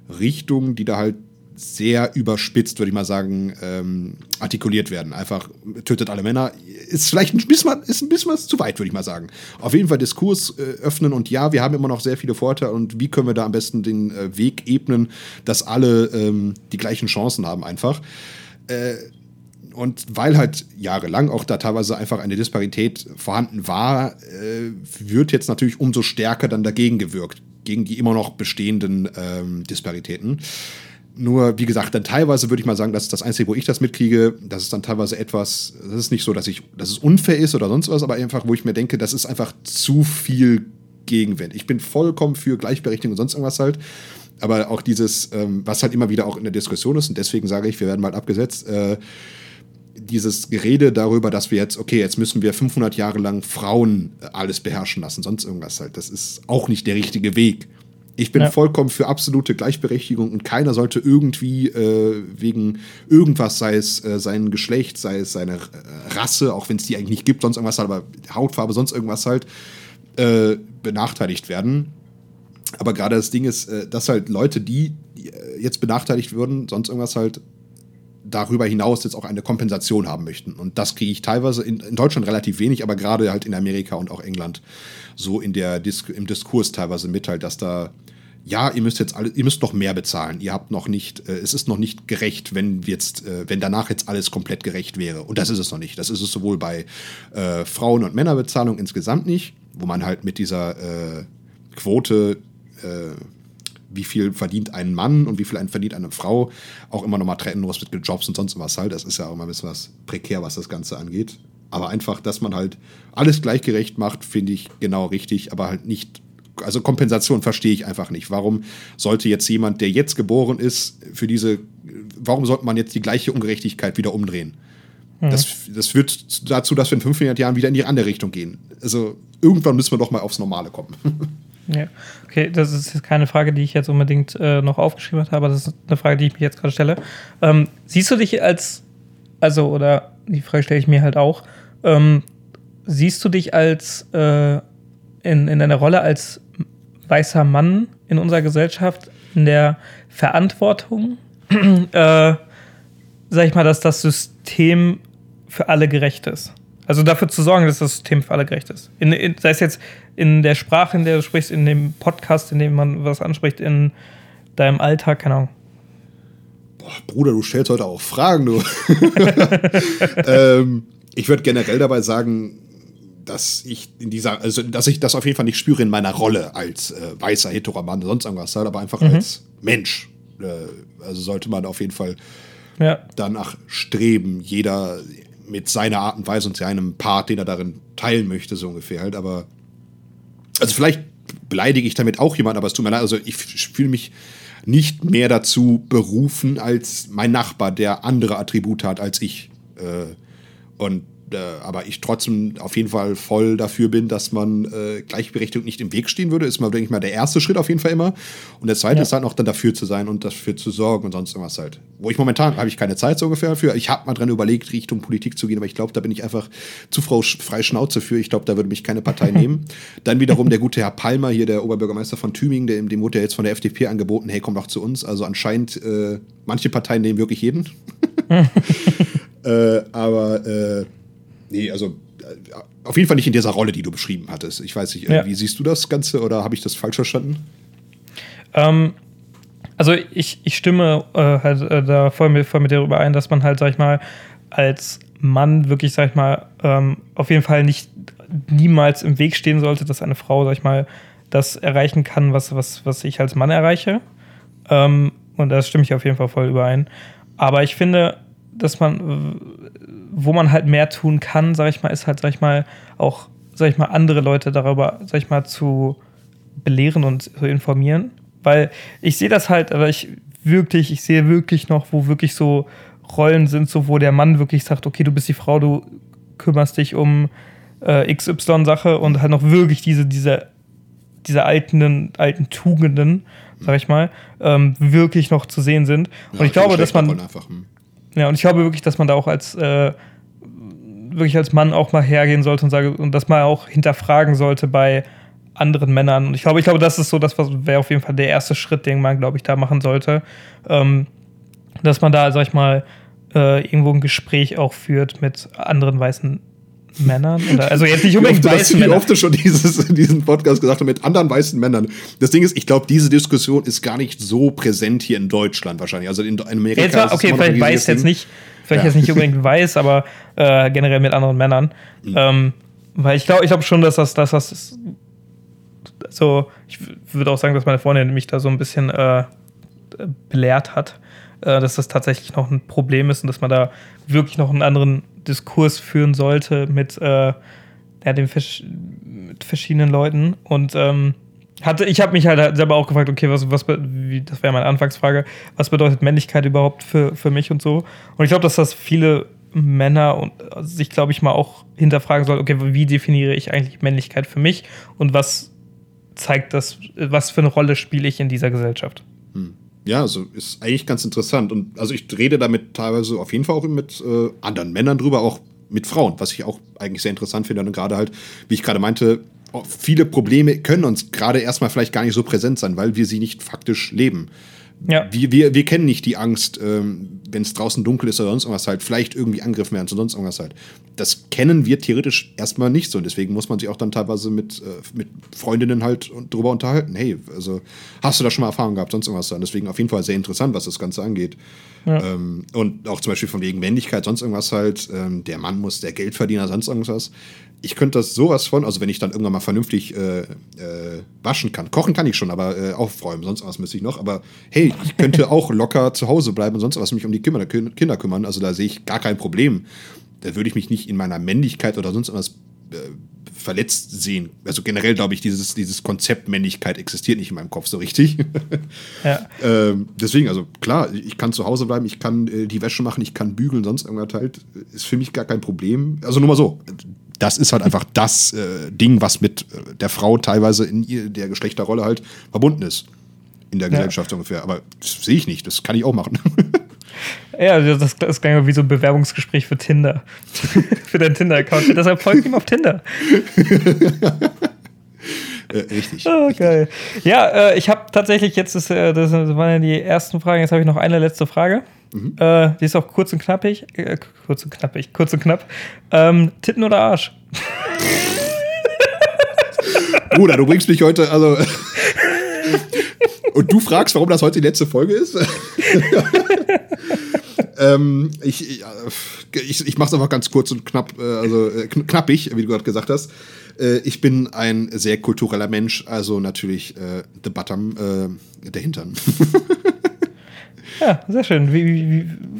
[SPEAKER 2] Richtungen, die da halt sehr überspitzt, würde ich mal sagen, ähm, artikuliert werden. Einfach tötet alle Männer. Ist vielleicht ein bisschen, ist ein bisschen was zu weit, würde ich mal sagen. Auf jeden Fall Diskurs äh, öffnen und ja, wir haben immer noch sehr viele Vorteile und wie können wir da am besten den äh, Weg ebnen, dass alle ähm, die gleichen Chancen haben einfach. Äh, und weil halt jahrelang auch da teilweise einfach eine Disparität vorhanden war, äh, wird jetzt natürlich umso stärker dann dagegen gewirkt, gegen die immer noch bestehenden ähm, Disparitäten. Nur, wie gesagt, dann teilweise würde ich mal sagen, das ist das Einzige, wo ich das mitkriege. Das ist dann teilweise etwas, das ist nicht so, dass ich, dass es unfair ist oder sonst was, aber einfach, wo ich mir denke, das ist einfach zu viel Gegenwind. Ich bin vollkommen für Gleichberechtigung und sonst irgendwas halt. Aber auch dieses, ähm, was halt immer wieder auch in der Diskussion ist, und deswegen sage ich, wir werden bald abgesetzt, äh, dieses Gerede darüber, dass wir jetzt, okay, jetzt müssen wir 500 Jahre lang Frauen alles beherrschen lassen, sonst irgendwas halt, das ist auch nicht der richtige Weg. Ich bin ja. vollkommen für absolute Gleichberechtigung und keiner sollte irgendwie äh, wegen irgendwas, sei es äh, sein Geschlecht, sei es seine äh, Rasse, auch wenn es die eigentlich nicht gibt, sonst irgendwas halt, aber Hautfarbe, sonst irgendwas halt, äh, benachteiligt werden. Aber gerade das Ding ist, äh, dass halt Leute, die äh, jetzt benachteiligt würden, sonst irgendwas halt darüber hinaus jetzt auch eine Kompensation haben möchten. Und das kriege ich teilweise in, in, Deutschland relativ wenig, aber gerade halt in Amerika und auch England so in der Dis im Diskurs teilweise mit halt, dass da ja, ihr müsst jetzt alle, ihr müsst noch mehr bezahlen. Ihr habt noch nicht, äh, es ist noch nicht gerecht, wenn jetzt, äh, wenn danach jetzt alles komplett gerecht wäre. Und das ist es noch nicht. Das ist es sowohl bei äh, Frauen- und Männerbezahlung insgesamt nicht, wo man halt mit dieser äh, Quote äh, wie viel verdient ein Mann und wie viel verdient eine Frau, auch immer nochmal trennen muss mit Jobs und sonst was halt. Das ist ja auch immer ein bisschen was prekär, was das Ganze angeht. Aber einfach, dass man halt alles gleichgerecht macht, finde ich genau richtig, aber halt nicht. Also Kompensation verstehe ich einfach nicht. Warum sollte jetzt jemand, der jetzt geboren ist, für diese, warum sollte man jetzt die gleiche Ungerechtigkeit wieder umdrehen? Mhm. Das, das führt dazu, dass wir in 500 Jahren wieder in die andere Richtung gehen. Also irgendwann müssen wir doch mal aufs Normale kommen. *laughs*
[SPEAKER 3] Ja, okay, das ist jetzt keine Frage, die ich jetzt unbedingt äh, noch aufgeschrieben habe, aber das ist eine Frage, die ich mir jetzt gerade stelle. Ähm, siehst du dich als, also, oder die Frage stelle ich mir halt auch, ähm, siehst du dich als äh, in, in deiner Rolle als weißer Mann in unserer Gesellschaft in der Verantwortung, *clears throat* äh, sag ich mal, dass das System für alle gerecht ist? Also dafür zu sorgen, dass das System für alle gerecht ist. In, in, sei es jetzt in der Sprache, in der du sprichst, in dem Podcast, in dem man was anspricht, in deinem Alltag, keine Ahnung.
[SPEAKER 2] Boah, Bruder, du stellst heute auch Fragen, du. *laughs* ähm, ich würde generell dabei sagen, dass ich in dieser, also dass ich das auf jeden Fall nicht spüre in meiner Rolle als äh, weißer Heteroman oder sonst irgendwas, halt, aber einfach mhm. als Mensch. Äh, also sollte man auf jeden Fall ja. danach streben, jeder mit seiner Art und Weise und seinem Part, den er darin teilen möchte, so ungefähr halt. Aber also vielleicht beleidige ich damit auch jemanden, aber es tut mir leid. Also ich fühle mich nicht mehr dazu berufen als mein Nachbar, der andere Attribute hat als ich. Äh, und äh, aber ich trotzdem auf jeden Fall voll dafür bin, dass man äh, Gleichberechtigung nicht im Weg stehen würde, ist mal, denke ich mal, der erste Schritt auf jeden Fall immer. Und der zweite ja. ist halt noch dann dafür zu sein und dafür zu sorgen und sonst irgendwas halt. Wo ich momentan habe ich keine Zeit so ungefähr dafür. Ich habe mal dran überlegt, Richtung Politik zu gehen, aber ich glaube, da bin ich einfach zu frei Schnauze für. Ich glaube, da würde mich keine Partei *laughs* nehmen. Dann wiederum der gute Herr Palmer, hier der Oberbürgermeister von Tübingen, dem, dem wurde ja jetzt von der FDP angeboten, hey, komm doch zu uns. Also anscheinend, äh, manche Parteien nehmen wirklich jeden. *laughs* *laughs* äh, aber äh, nee, also äh, auf jeden Fall nicht in dieser Rolle, die du beschrieben hattest. Ich weiß nicht, ja. wie siehst du das Ganze oder habe ich das falsch verstanden?
[SPEAKER 3] Ähm, also ich, ich stimme äh, halt äh, da voll mit, voll mit dir überein, dass man halt, sag ich mal, als Mann wirklich, sag ich mal, ähm, auf jeden Fall nicht niemals im Weg stehen sollte, dass eine Frau, sag ich mal, das erreichen kann, was, was, was ich als Mann erreiche. Ähm, und da stimme ich auf jeden Fall voll überein. Aber ich finde, dass man, wo man halt mehr tun kann, sag ich mal, ist halt, sag ich mal, auch, sag ich mal, andere Leute darüber, sag ich mal, zu belehren und zu informieren. Weil ich sehe das halt, aber ich wirklich, ich sehe wirklich noch, wo wirklich so Rollen sind, so wo der Mann wirklich sagt, okay, du bist die Frau, du kümmerst dich um äh, XY-Sache und halt noch wirklich diese, diese, diese alten, alten Tugenden, sag ich mal, ähm, wirklich noch zu sehen sind. Ja, und ich glaube, dass man. Einfach, hm. Ja, und ich glaube wirklich, dass man da auch als äh, wirklich als Mann auch mal hergehen sollte und sage und das mal auch hinterfragen sollte bei anderen Männern. Und ich glaube, ich glaube, das ist so, das wäre auf jeden Fall der erste Schritt, den man, glaube ich, da machen sollte. Ähm, dass man da, sag ich mal, äh, irgendwo ein Gespräch auch führt mit anderen weißen Männern? Oder, also jetzt nicht unbedingt
[SPEAKER 2] weißen Männern. Wie oft du schon dieses, *laughs* diesen Podcast gesagt hast, mit anderen weißen Männern. Das Ding ist, ich glaube, diese Diskussion ist gar nicht so präsent hier in Deutschland wahrscheinlich. Also in Amerika.
[SPEAKER 3] Jetzt war, okay, vielleicht weiß jetzt nicht, vielleicht ja. jetzt nicht unbedingt weiß, aber äh, generell mit anderen Männern. Mhm. Ähm, weil ich glaube ich glaub schon, dass das, dass das so, ich würde auch sagen, dass meine Freundin mich da so ein bisschen äh, belehrt hat, äh, dass das tatsächlich noch ein Problem ist und dass man da wirklich noch einen anderen Diskurs führen sollte mit, äh, ja, den Fisch mit verschiedenen Leuten und ähm, hatte, ich habe mich halt selber auch gefragt, okay, was, was, wie, das wäre meine Anfangsfrage, was bedeutet Männlichkeit überhaupt für, für mich und so. Und ich glaube, dass das viele Männer und sich, glaube ich, mal auch hinterfragen sollen, okay, wie definiere ich eigentlich Männlichkeit für mich und was zeigt das, was für eine Rolle spiele ich in dieser Gesellschaft?
[SPEAKER 2] Hm. Ja, also ist eigentlich ganz interessant. Und also ich rede damit teilweise auf jeden Fall auch mit äh, anderen Männern drüber, auch mit Frauen, was ich auch eigentlich sehr interessant finde. Und gerade halt, wie ich gerade meinte, viele Probleme können uns gerade erstmal vielleicht gar nicht so präsent sein, weil wir sie nicht faktisch leben. Ja. Wir, wir, wir kennen nicht die Angst, ähm, wenn es draußen dunkel ist oder sonst irgendwas halt, vielleicht irgendwie angegriffen werden, sonst irgendwas halt. Das kennen wir theoretisch erstmal nicht so. Und deswegen muss man sich auch dann teilweise mit, äh, mit Freundinnen halt drüber unterhalten. Hey, also hast du da schon mal Erfahrung gehabt, sonst irgendwas dann. Deswegen auf jeden Fall sehr interessant, was das Ganze angeht. Ja. Ähm, und auch zum Beispiel von wegen Männlichkeit, sonst irgendwas halt. Ähm, der Mann muss der Geldverdiener, sonst irgendwas ich könnte das sowas von, also wenn ich dann irgendwann mal vernünftig äh, äh, waschen kann. Kochen kann ich schon, aber äh, aufräumen, sonst was müsste ich noch. Aber hey, ich könnte auch locker zu Hause bleiben und sonst was mich um die Kinder, Kinder kümmern. Also da sehe ich gar kein Problem. Da würde ich mich nicht in meiner Männlichkeit oder sonst was äh, verletzt sehen. Also generell glaube ich, dieses, dieses Konzept Männlichkeit existiert nicht in meinem Kopf so richtig. *laughs* ja. *laughs* ähm, deswegen, also klar, ich kann zu Hause bleiben, ich kann äh, die Wäsche machen, ich kann bügeln, sonst irgendwas halt. Ist für mich gar kein Problem. Also nur mal so das ist halt einfach das äh, Ding, was mit äh, der Frau teilweise in ihr, der Geschlechterrolle halt verbunden ist. In der Gesellschaft ja. ungefähr. Aber das sehe ich nicht, das kann ich auch machen. *laughs*
[SPEAKER 3] ja, das, das klingt wie so ein Bewerbungsgespräch für Tinder. *laughs* für deinen Tinder-Account. Deshalb folgt ihm auf Tinder. *laughs*
[SPEAKER 2] Äh, richtig.
[SPEAKER 3] Oh,
[SPEAKER 2] richtig.
[SPEAKER 3] geil. Ja, äh, ich habe tatsächlich jetzt, ist, äh, das waren ja die ersten Fragen, jetzt habe ich noch eine letzte Frage. Mhm. Äh, die ist auch kurz und knappig. Äh, kurz und knappig, kurz und knapp. Ähm, Titten oder Arsch? *laughs*
[SPEAKER 2] Bruder, du bringst mich heute, also. und du fragst, warum das heute die letzte Folge ist? *laughs* ähm, ich ich, ich, mache es einfach ganz kurz und knapp, äh, also äh, knappig, wie du gerade gesagt hast. Äh, ich bin ein sehr kultureller Mensch, also natürlich äh, the bottom, äh, der Hintern. *laughs*
[SPEAKER 3] Ja, sehr schön.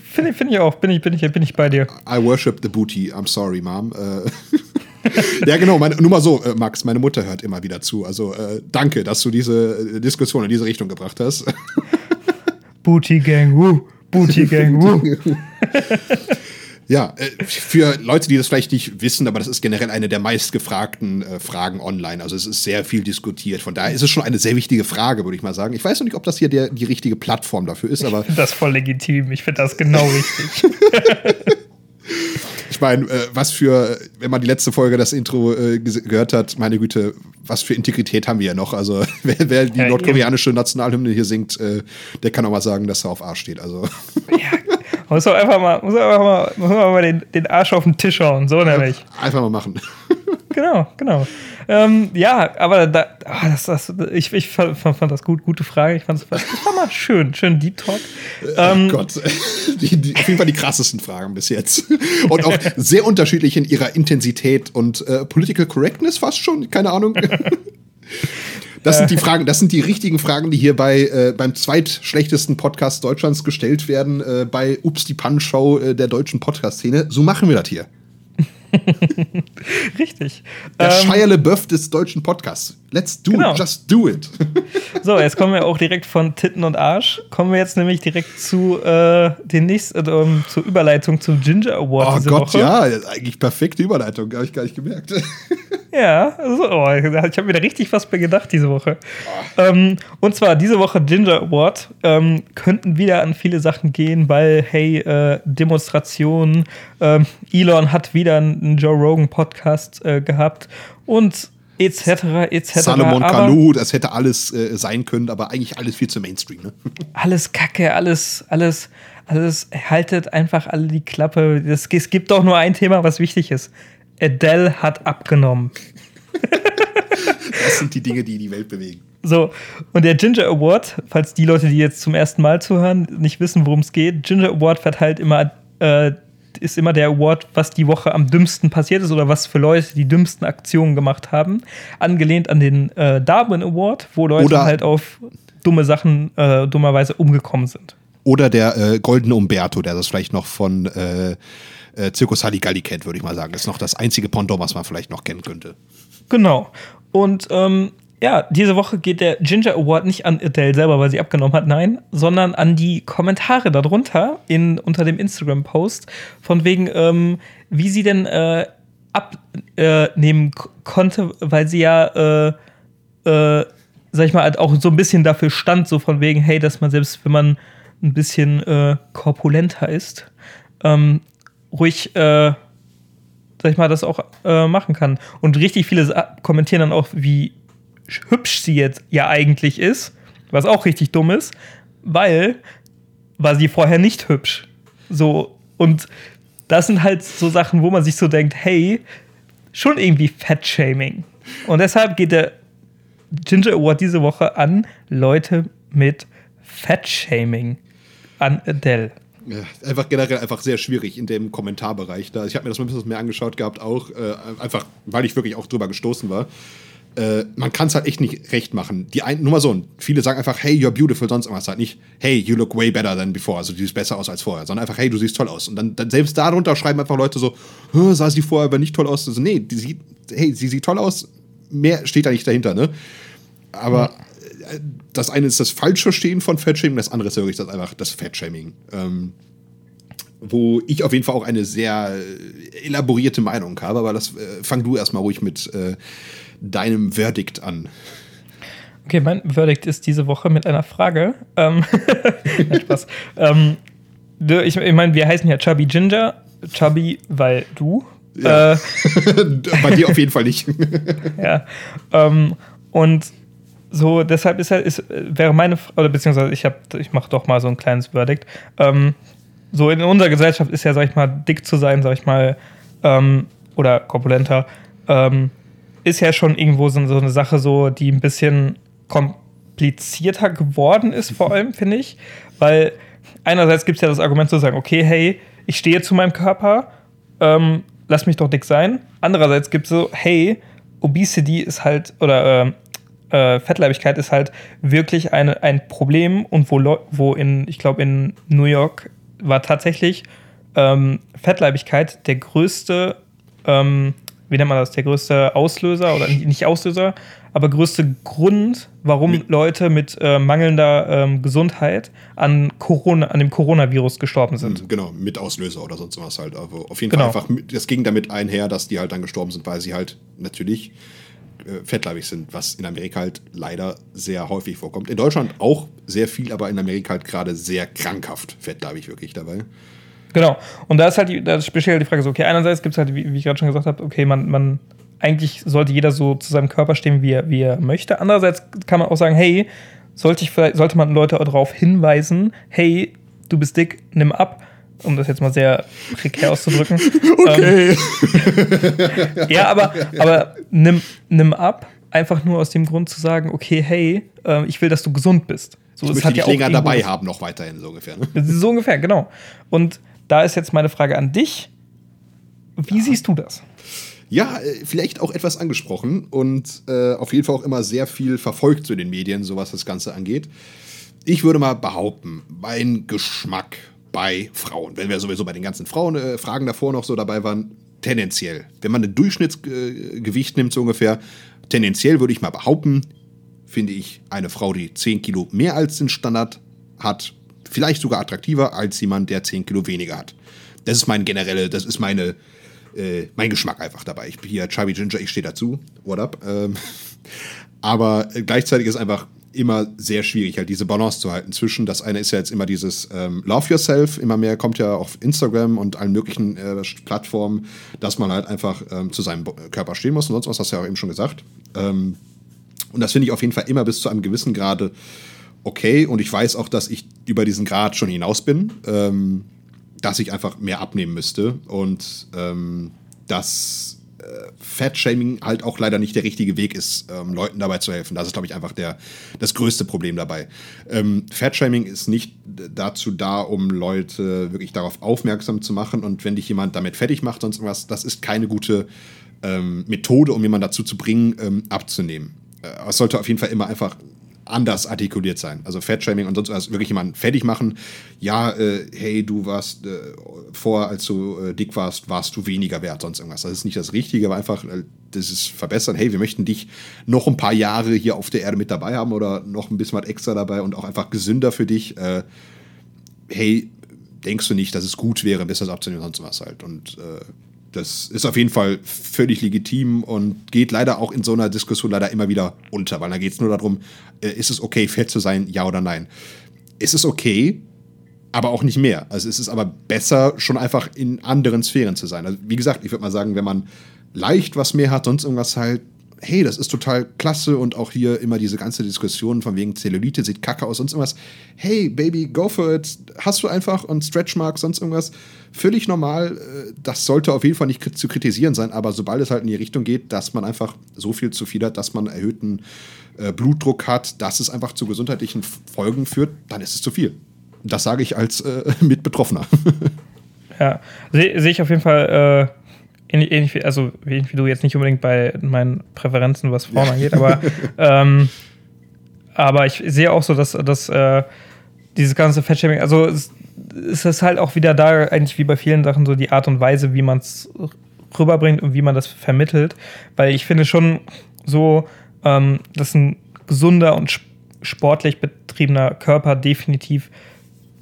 [SPEAKER 3] Finde find ich auch. Bin ich, bin, ich, bin ich bei dir.
[SPEAKER 2] I worship the booty. I'm sorry, Mom. Äh, *laughs* ja, genau. Meine, nur mal so, äh, Max, meine Mutter hört immer wieder zu. Also äh, danke, dass du diese äh, Diskussion in diese Richtung gebracht hast. *laughs*
[SPEAKER 3] Booty Gang, woo. Booty Gang, woo. *laughs*
[SPEAKER 2] Ja, äh, für Leute, die das vielleicht nicht wissen, aber das ist generell eine der meistgefragten äh, Fragen online. Also es ist sehr viel diskutiert. Von daher ist es schon eine sehr wichtige Frage, würde ich mal sagen. Ich weiß noch nicht, ob das hier der, die richtige Plattform dafür ist, aber. Ich
[SPEAKER 3] finde das voll legitim. Ich finde das genau richtig. *laughs*
[SPEAKER 2] ich meine, äh, was für, wenn man die letzte Folge, das Intro äh, gehört hat, meine Güte, was für Integrität haben wir ja noch. Also, *laughs* wer, wer die ja, nordkoreanische Nationalhymne hier singt, der kann auch mal sagen, dass er auf A steht. Also. Ja,
[SPEAKER 3] muss doch einfach mal, muss einfach mal, muss mal den, den Arsch auf den Tisch hauen, so nämlich. *laughs*
[SPEAKER 2] Einfach mal machen. *laughs*
[SPEAKER 3] genau, genau. Ähm, ja, aber da, ach, das, das, ich, ich fand, fand, das gut, gute Frage. Ich fand es war mal schön, schön Deep Talk.
[SPEAKER 2] Ähm, oh Gott, *laughs* die, die, auf jeden Fall die krassesten Fragen bis jetzt. Und auch sehr unterschiedlich in ihrer Intensität und äh, Political Correctness fast schon, keine Ahnung. Das sind die Fragen, das sind die richtigen Fragen, die hier bei äh, beim zweitschlechtesten Podcast Deutschlands gestellt werden, äh, bei Ups die Pan-Show äh, der deutschen Podcast-Szene. So machen wir das hier. *laughs*
[SPEAKER 3] Richtig.
[SPEAKER 2] Der ähm, Shia LeBeouf des deutschen Podcasts. Let's do genau. it, just do it. *laughs*
[SPEAKER 3] so, jetzt kommen wir auch direkt von Titten und Arsch. Kommen wir jetzt nämlich direkt zu äh, den nächsten, äh, zur Überleitung zum Ginger Award.
[SPEAKER 2] Oh Gott, Woche. ja, eigentlich perfekte Überleitung, habe ich gar nicht gemerkt. *laughs*
[SPEAKER 3] ja, also, oh, ich habe mir da richtig was bei gedacht diese Woche. Oh. Ähm, und zwar diese Woche Ginger Award ähm, könnten wieder an viele Sachen gehen, weil, hey, äh, Demonstrationen, ähm, Elon hat wieder einen Joe Rogan Podcast äh, gehabt und etc. etc.
[SPEAKER 2] Salomon Kalou, das hätte alles äh, sein können, aber eigentlich alles viel zu Mainstream. Ne? *laughs*
[SPEAKER 3] Alles Kacke, alles, alles, alles. Haltet einfach alle die Klappe. Es, es gibt doch nur ein Thema, was wichtig ist. Adele hat abgenommen.
[SPEAKER 2] das sind die Dinge, die die Welt bewegen.
[SPEAKER 3] So, und der Ginger Award, falls die Leute, die jetzt zum ersten Mal zuhören, nicht wissen, worum es geht, Ginger Award verteilt immer äh, ist immer der Award, was die Woche am dümmsten passiert ist oder was für Leute die dümmsten Aktionen gemacht haben. Angelehnt an den äh, Darwin Award, wo Leute oder halt auf dumme Sachen äh, dummerweise umgekommen sind.
[SPEAKER 2] Oder der äh, Goldene Umberto, der das vielleicht noch von äh, äh, Zirkus Halligalli kennt, würde ich mal sagen. Das ist noch das einzige Pendant, was man vielleicht noch kennen könnte.
[SPEAKER 3] Genau. Und ähm, ja, diese Woche geht der Ginger Award nicht an Adele selber, weil sie abgenommen hat, nein, sondern an die Kommentare darunter in, unter dem Instagram-Post, von wegen, ähm, wie sie denn äh, abnehmen äh, konnte, weil sie ja, äh, äh, sag ich mal, halt auch so ein bisschen dafür stand, so von wegen, hey, dass man selbst, wenn man ein bisschen äh, korpulenter ist, ähm, ruhig, äh, sag ich mal, das auch äh, machen kann. Und richtig viele kommentieren dann auch, wie hübsch sie jetzt ja eigentlich ist, was auch richtig dumm ist, weil war sie vorher nicht hübsch. So, und das sind halt so Sachen, wo man sich so denkt, hey, schon irgendwie Fat-Shaming. Und deshalb geht der Ginger Award diese Woche an Leute mit Fat-Shaming. An Adele.
[SPEAKER 2] Ja, einfach generell einfach sehr schwierig in dem Kommentarbereich da. Ich habe mir das mal ein bisschen mehr angeschaut gehabt, auch äh, einfach, weil ich wirklich auch drüber gestoßen war. Äh, man kann es halt echt nicht recht machen. Die ein, nur mal so, viele sagen einfach, hey, you're beautiful, sonst irgendwas. Halt nicht, hey, you look way better than before, also du siehst besser aus als vorher, sondern einfach, hey, du siehst toll aus. Und dann, dann selbst darunter schreiben einfach Leute so, sah sie vorher aber nicht toll aus. Also, nee, die sieht, hey, sie sieht toll aus, mehr steht da nicht dahinter, ne? Aber äh, das eine ist das Falschverstehen von Fatshaming, das andere ist wirklich das einfach das Fatshaming. Ähm, wo ich auf jeden Fall auch eine sehr äh, elaborierte Meinung habe, aber das äh, fang du erstmal ruhig mit äh, deinem Verdikt an?
[SPEAKER 3] Okay, mein Verdikt ist diese Woche mit einer Frage. Ähm, *laughs* Spaß. ähm, ich, ich meine, wir heißen ja Chubby Ginger. Chubby, weil du.
[SPEAKER 2] Ja. Äh, *laughs* Bei dir auf jeden Fall nicht. *laughs*
[SPEAKER 3] ja. Ähm, und so, deshalb ist, ist wäre meine, oder beziehungsweise ich habe, ich mache doch mal so ein kleines Verdikt. Ähm, so in unserer Gesellschaft ist ja, sag ich mal, dick zu sein, sag ich mal, ähm, oder korpulenter, ähm, ist ja schon irgendwo so, so eine Sache, so, die ein bisschen komplizierter geworden ist, vor allem, *laughs* finde ich. Weil einerseits gibt es ja das Argument zu sagen, okay, hey, ich stehe zu meinem Körper, ähm, lass mich doch dick sein. Andererseits gibt es so, hey, Obesity ist halt, oder äh, äh, Fettleibigkeit ist halt wirklich eine, ein Problem und wo, wo in, ich glaube, in New York war tatsächlich ähm, Fettleibigkeit der größte ähm, wie nennt man das, der größte Auslöser oder nicht Auslöser, aber größte Grund, warum mit Leute mit äh, mangelnder ähm, Gesundheit an, Corona, an dem Coronavirus gestorben sind.
[SPEAKER 2] Hm, genau, mit Auslöser oder sonst was halt. Also auf jeden genau. Fall einfach, das ging damit einher, dass die halt dann gestorben sind, weil sie halt natürlich äh, fettleibig sind, was in Amerika halt leider sehr häufig vorkommt. In Deutschland auch sehr viel, aber in Amerika halt gerade sehr krankhaft fettleibig wirklich dabei.
[SPEAKER 3] Genau. Und da ist halt die, da speziell die Frage so, okay, einerseits gibt es halt, wie, wie ich gerade schon gesagt habe, okay, man, man, eigentlich sollte jeder so zu seinem Körper stehen, wie er, wie er möchte. Andererseits kann man auch sagen, hey, sollte, ich vielleicht, sollte man Leute darauf hinweisen, hey, du bist dick, nimm ab, um das jetzt mal sehr prekär auszudrücken. *laughs* Okay. Ähm, *laughs* ja, aber, aber nimm, nimm ab, einfach nur aus dem Grund zu sagen, okay, hey, äh, ich will, dass du gesund bist.
[SPEAKER 2] So, ich möchte dich länger dabei haben, noch weiterhin, so ungefähr. Ne?
[SPEAKER 3] So ungefähr, genau. Und da ist jetzt meine Frage an dich. Wie ja. siehst du das?
[SPEAKER 2] Ja, äh, vielleicht auch etwas angesprochen und äh, auf jeden Fall auch immer sehr viel verfolgt zu den Medien, so was das Ganze angeht. Ich würde mal behaupten, mein Geschmack bei Frauen, wenn wir sowieso bei den ganzen Frauenfragen äh, davor noch so dabei waren, tendenziell, wenn man ein Durchschnittsgewicht nimmt, so ungefähr, tendenziell würde ich mal behaupten, finde ich eine Frau, die 10 Kilo mehr als den Standard hat, vielleicht sogar attraktiver als jemand, der 10 Kilo weniger hat. Das ist mein generelle, das ist meine, äh, mein Geschmack einfach dabei. Ich bin hier Chubby Ginger, ich stehe dazu. What up? Ähm, *laughs* aber gleichzeitig ist einfach immer sehr schwierig, halt diese Balance zu halten zwischen, das eine ist ja jetzt immer dieses ähm, Love Yourself, immer mehr kommt ja auf Instagram und allen möglichen äh, Plattformen, dass man halt einfach ähm, zu seinem Körper stehen muss und sonst was, hast du ja auch eben schon gesagt. Ähm, und das finde ich auf jeden Fall immer bis zu einem gewissen Grade okay und ich weiß auch, dass ich über diesen Grad schon hinaus bin, ähm, dass ich einfach mehr abnehmen müsste und ähm, dass äh, Fat-Shaming halt auch leider nicht der richtige Weg ist, ähm, Leuten dabei zu helfen. Das ist, glaube ich, einfach der, das größte Problem dabei. Ähm, Fat-Shaming ist nicht dazu da, um Leute wirklich darauf aufmerksam zu machen und wenn dich jemand damit fertig macht, sonst irgendwas, das ist keine gute ähm, Methode, um jemanden dazu zu bringen, ähm, abzunehmen. Äh, es sollte auf jeden Fall immer einfach anders artikuliert sein. Also Fettshaming und sonst was, wirklich jemanden fertig machen. Ja, äh, hey, du warst äh, vor, als du äh, dick warst, warst du weniger wert, sonst irgendwas. Das ist nicht das Richtige, aber einfach äh, das ist verbessern. Hey, wir möchten dich noch ein paar Jahre hier auf der Erde mit dabei haben oder noch ein bisschen was extra dabei und auch einfach gesünder für dich. Äh, hey, denkst du nicht, dass es gut wäre, das abzunehmen und sonst was halt. Und äh, das ist auf jeden Fall völlig legitim und geht leider auch in so einer Diskussion leider immer wieder unter, weil da geht es nur darum, äh, ist es okay, fett zu sein, ja oder nein. Es ist okay, aber auch nicht mehr. Also es ist aber besser, schon einfach in anderen Sphären zu sein. Also wie gesagt, ich würde mal sagen, wenn man leicht was mehr hat, sonst irgendwas halt, hey, das ist total klasse und auch hier immer diese ganze Diskussion von wegen Zellulite sieht kacke aus, sonst irgendwas. Hey, Baby, go for it. Hast du einfach und Stretchmark, sonst irgendwas. Völlig normal. Äh, das sollte auf jeden Fall nicht zu kritisieren sein, aber sobald es halt in die Richtung geht, dass man einfach so viel zu viel hat, dass man erhöhten äh, Blutdruck hat, dass es einfach zu gesundheitlichen Folgen führt, dann ist es zu viel. Das sage ich als äh, *laughs* Mitbetroffener.
[SPEAKER 3] ja, sehe seh ich auf jeden Fall. Äh ähnlich, ähnlich wie, also ähnlich wie du jetzt nicht unbedingt bei meinen Präferenzen, was Frauen ja. angeht, aber, *laughs* ähm, aber ich sehe auch so, dass, dass äh, dieses ganze Fettshaming, also es, es ist halt auch wieder da, eigentlich wie bei vielen Sachen, so die Art und Weise, wie man es rüberbringt und wie man das vermittelt. Weil ich finde schon so, ähm, dass ein gesunder und sportlich betriebener Körper definitiv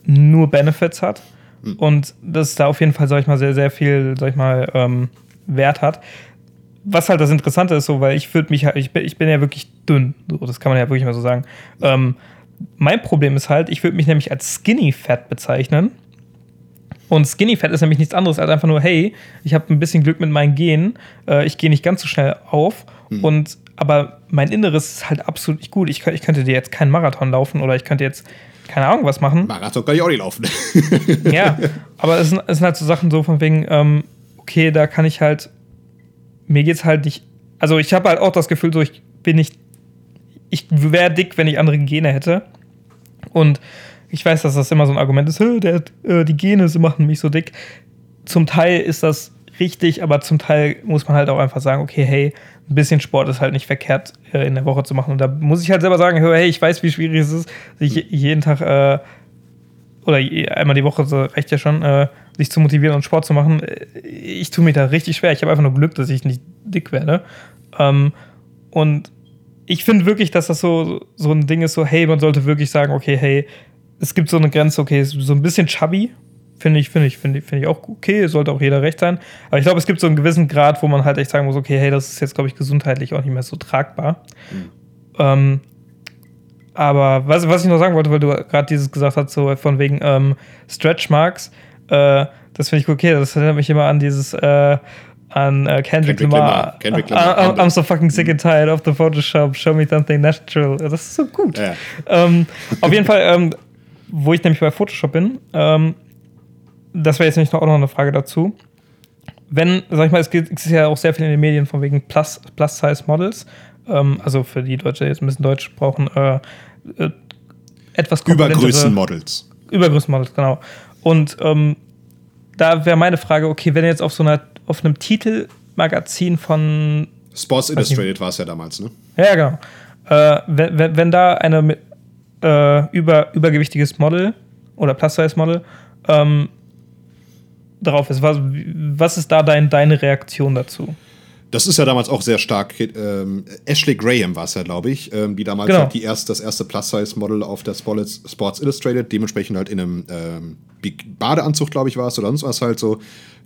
[SPEAKER 3] nur Benefits hat. Mhm. Und das da auf jeden Fall, sag ich mal, sehr, sehr viel, sag ich mal, ähm, Wert hat. Was halt das Interessante ist, so, weil ich würde mich halt, ich bin, ich bin ja wirklich dünn, so, das kann man ja wirklich mal so sagen. Ähm, mein Problem ist halt, ich würde mich nämlich als Skinny Fat bezeichnen. Und Skinny Fat ist nämlich nichts anderes als einfach nur, hey, ich habe ein bisschen Glück mit meinen Genen, äh, ich gehe nicht ganz so schnell auf. Mhm. Und aber mein Inneres ist halt absolut nicht gut. Ich, ich könnte dir jetzt keinen Marathon laufen oder ich könnte jetzt keine Ahnung was machen.
[SPEAKER 2] Marathon kann ich auch nicht laufen. *laughs*
[SPEAKER 3] ja, aber es sind, es sind, halt so Sachen so von wegen, ähm, okay, da kann ich halt, mir geht's halt nicht, also ich habe halt auch das Gefühl, so ich bin nicht, ich wäre dick, wenn ich andere Gene hätte. Und ich weiß, dass das immer so ein Argument ist, der, äh, die Gene sie machen mich so dick. Zum Teil ist das richtig, aber zum Teil muss man halt auch einfach sagen, okay, hey, ein bisschen Sport ist halt nicht verkehrt äh, in der Woche zu machen. Und da muss ich halt selber sagen, hey, ich weiß, wie schwierig es ist, sich jeden Tag äh, oder einmal die Woche so reicht ja schon, äh, sich zu motivieren und Sport zu machen. Ich tue mich da richtig schwer. Ich habe einfach nur Glück, dass ich nicht dick werde. Ähm, und ich finde wirklich, dass das so, so ein Ding ist, so, hey, man sollte wirklich sagen, okay, hey, es gibt so eine Grenze, okay, so ein bisschen chubby, Finde ich, finde ich, finde ich, finde ich auch okay, sollte auch jeder recht sein. Aber ich glaube, es gibt so einen gewissen Grad, wo man halt echt sagen muss, okay, hey, das ist jetzt, glaube ich, gesundheitlich auch nicht mehr so tragbar. Mhm. Ähm, aber was, was ich noch sagen wollte, weil du gerade dieses gesagt hast, so von wegen ähm, Stretch Marks, äh, das finde ich okay. Das erinnert mich immer an dieses, äh, an äh, Kendrick, Kendrick Lamar. Kendrick Lamar. I, I'm so fucking sick and tired of the Photoshop. Show me something natural. Das ist so gut. Ja. Ähm, auf jeden Fall, ähm, wo ich nämlich bei Photoshop bin, ähm, das wäre jetzt nämlich auch noch eine Frage dazu. Wenn, sag ich mal, es gibt ja auch sehr viel in den Medien von wegen Plus-Size-Models, ähm, also für die Deutsche jetzt ein bisschen Deutsch brauchen, äh, äh, etwas
[SPEAKER 2] Übergrößenmodels.
[SPEAKER 3] Übergrößenmodels, genau. Und ähm, da wäre meine Frage, okay, wenn jetzt auf so einer, auf einem Titelmagazin von
[SPEAKER 2] Sports Illustrated war es ja damals, ne?
[SPEAKER 3] Ja, genau. Äh, wenn, wenn, wenn, da eine äh, über, übergewichtiges Model oder Plus-Size-Model ähm, drauf ist. Was, was ist da dein, deine Reaktion dazu?
[SPEAKER 2] Das ist ja damals auch sehr stark. Ähm, Ashley Graham war es ja, glaube ich, ähm, die damals genau. halt die erst, das erste Plus-Size-Model auf der Sports Illustrated, dementsprechend halt in einem ähm, Badeanzug, glaube ich, war es, oder sonst was halt so,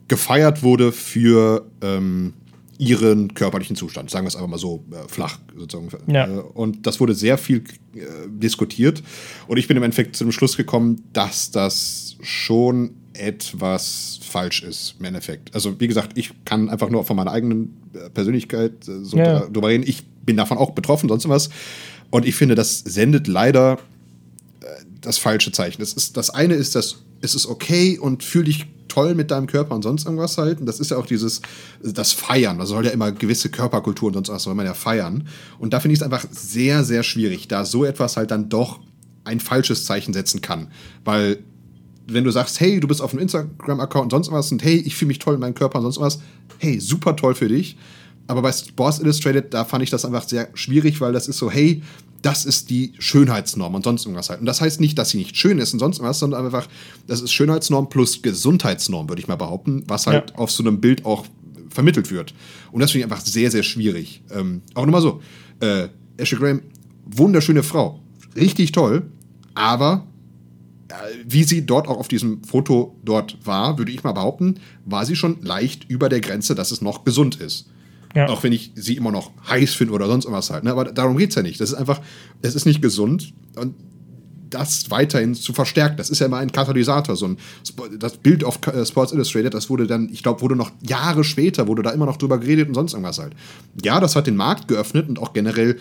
[SPEAKER 2] gefeiert wurde für ähm, ihren körperlichen Zustand. Sagen wir es einfach mal so äh, flach sozusagen. Ja. Äh, und das wurde sehr viel äh, diskutiert. Und ich bin im Endeffekt zu dem Schluss gekommen, dass das schon etwas falsch ist, im Endeffekt. Also, wie gesagt, ich kann einfach nur von meiner eigenen äh, Persönlichkeit äh, so ja. drüber reden. Ich bin davon auch betroffen, sonst was. Und ich finde, das sendet leider äh, das falsche Zeichen. Das, ist, das eine ist, dass es ist okay und fühl dich toll mit deinem Körper und sonst irgendwas halt. Und das ist ja auch dieses, das Feiern. Man soll ja immer gewisse Körperkultur und sonst was soll man ja feiern. Und da finde ich es einfach sehr, sehr schwierig, da so etwas halt dann doch ein falsches Zeichen setzen kann. Weil wenn du sagst, hey, du bist auf einem Instagram-Account und sonst was und hey, ich fühle mich toll in meinem Körper und sonst was, hey, super toll für dich. Aber bei Sports Illustrated, da fand ich das einfach sehr schwierig, weil das ist so, hey, das ist die Schönheitsnorm und sonst irgendwas halt. Und das heißt nicht, dass sie nicht schön ist und sonst irgendwas, sondern einfach, das ist Schönheitsnorm plus Gesundheitsnorm, würde ich mal behaupten, was halt ja. auf so einem Bild auch vermittelt wird. Und das finde ich einfach sehr, sehr schwierig. Ähm, auch nochmal so, äh, Ashley Graham, wunderschöne Frau, richtig toll, aber wie sie dort auch auf diesem Foto dort war, würde ich mal behaupten, war sie schon leicht über der Grenze, dass es noch gesund ist. Ja. Auch wenn ich sie immer noch heiß finde oder sonst irgendwas halt. Ne? Aber darum geht es ja nicht. Das ist einfach, es ist nicht gesund und das weiterhin zu verstärken. Das ist ja immer ein Katalysator. So ein, das Bild auf äh, Sports Illustrated, das wurde dann, ich glaube, wurde noch Jahre später, wurde da immer noch drüber geredet und sonst irgendwas halt. Ja, das hat den Markt geöffnet und auch generell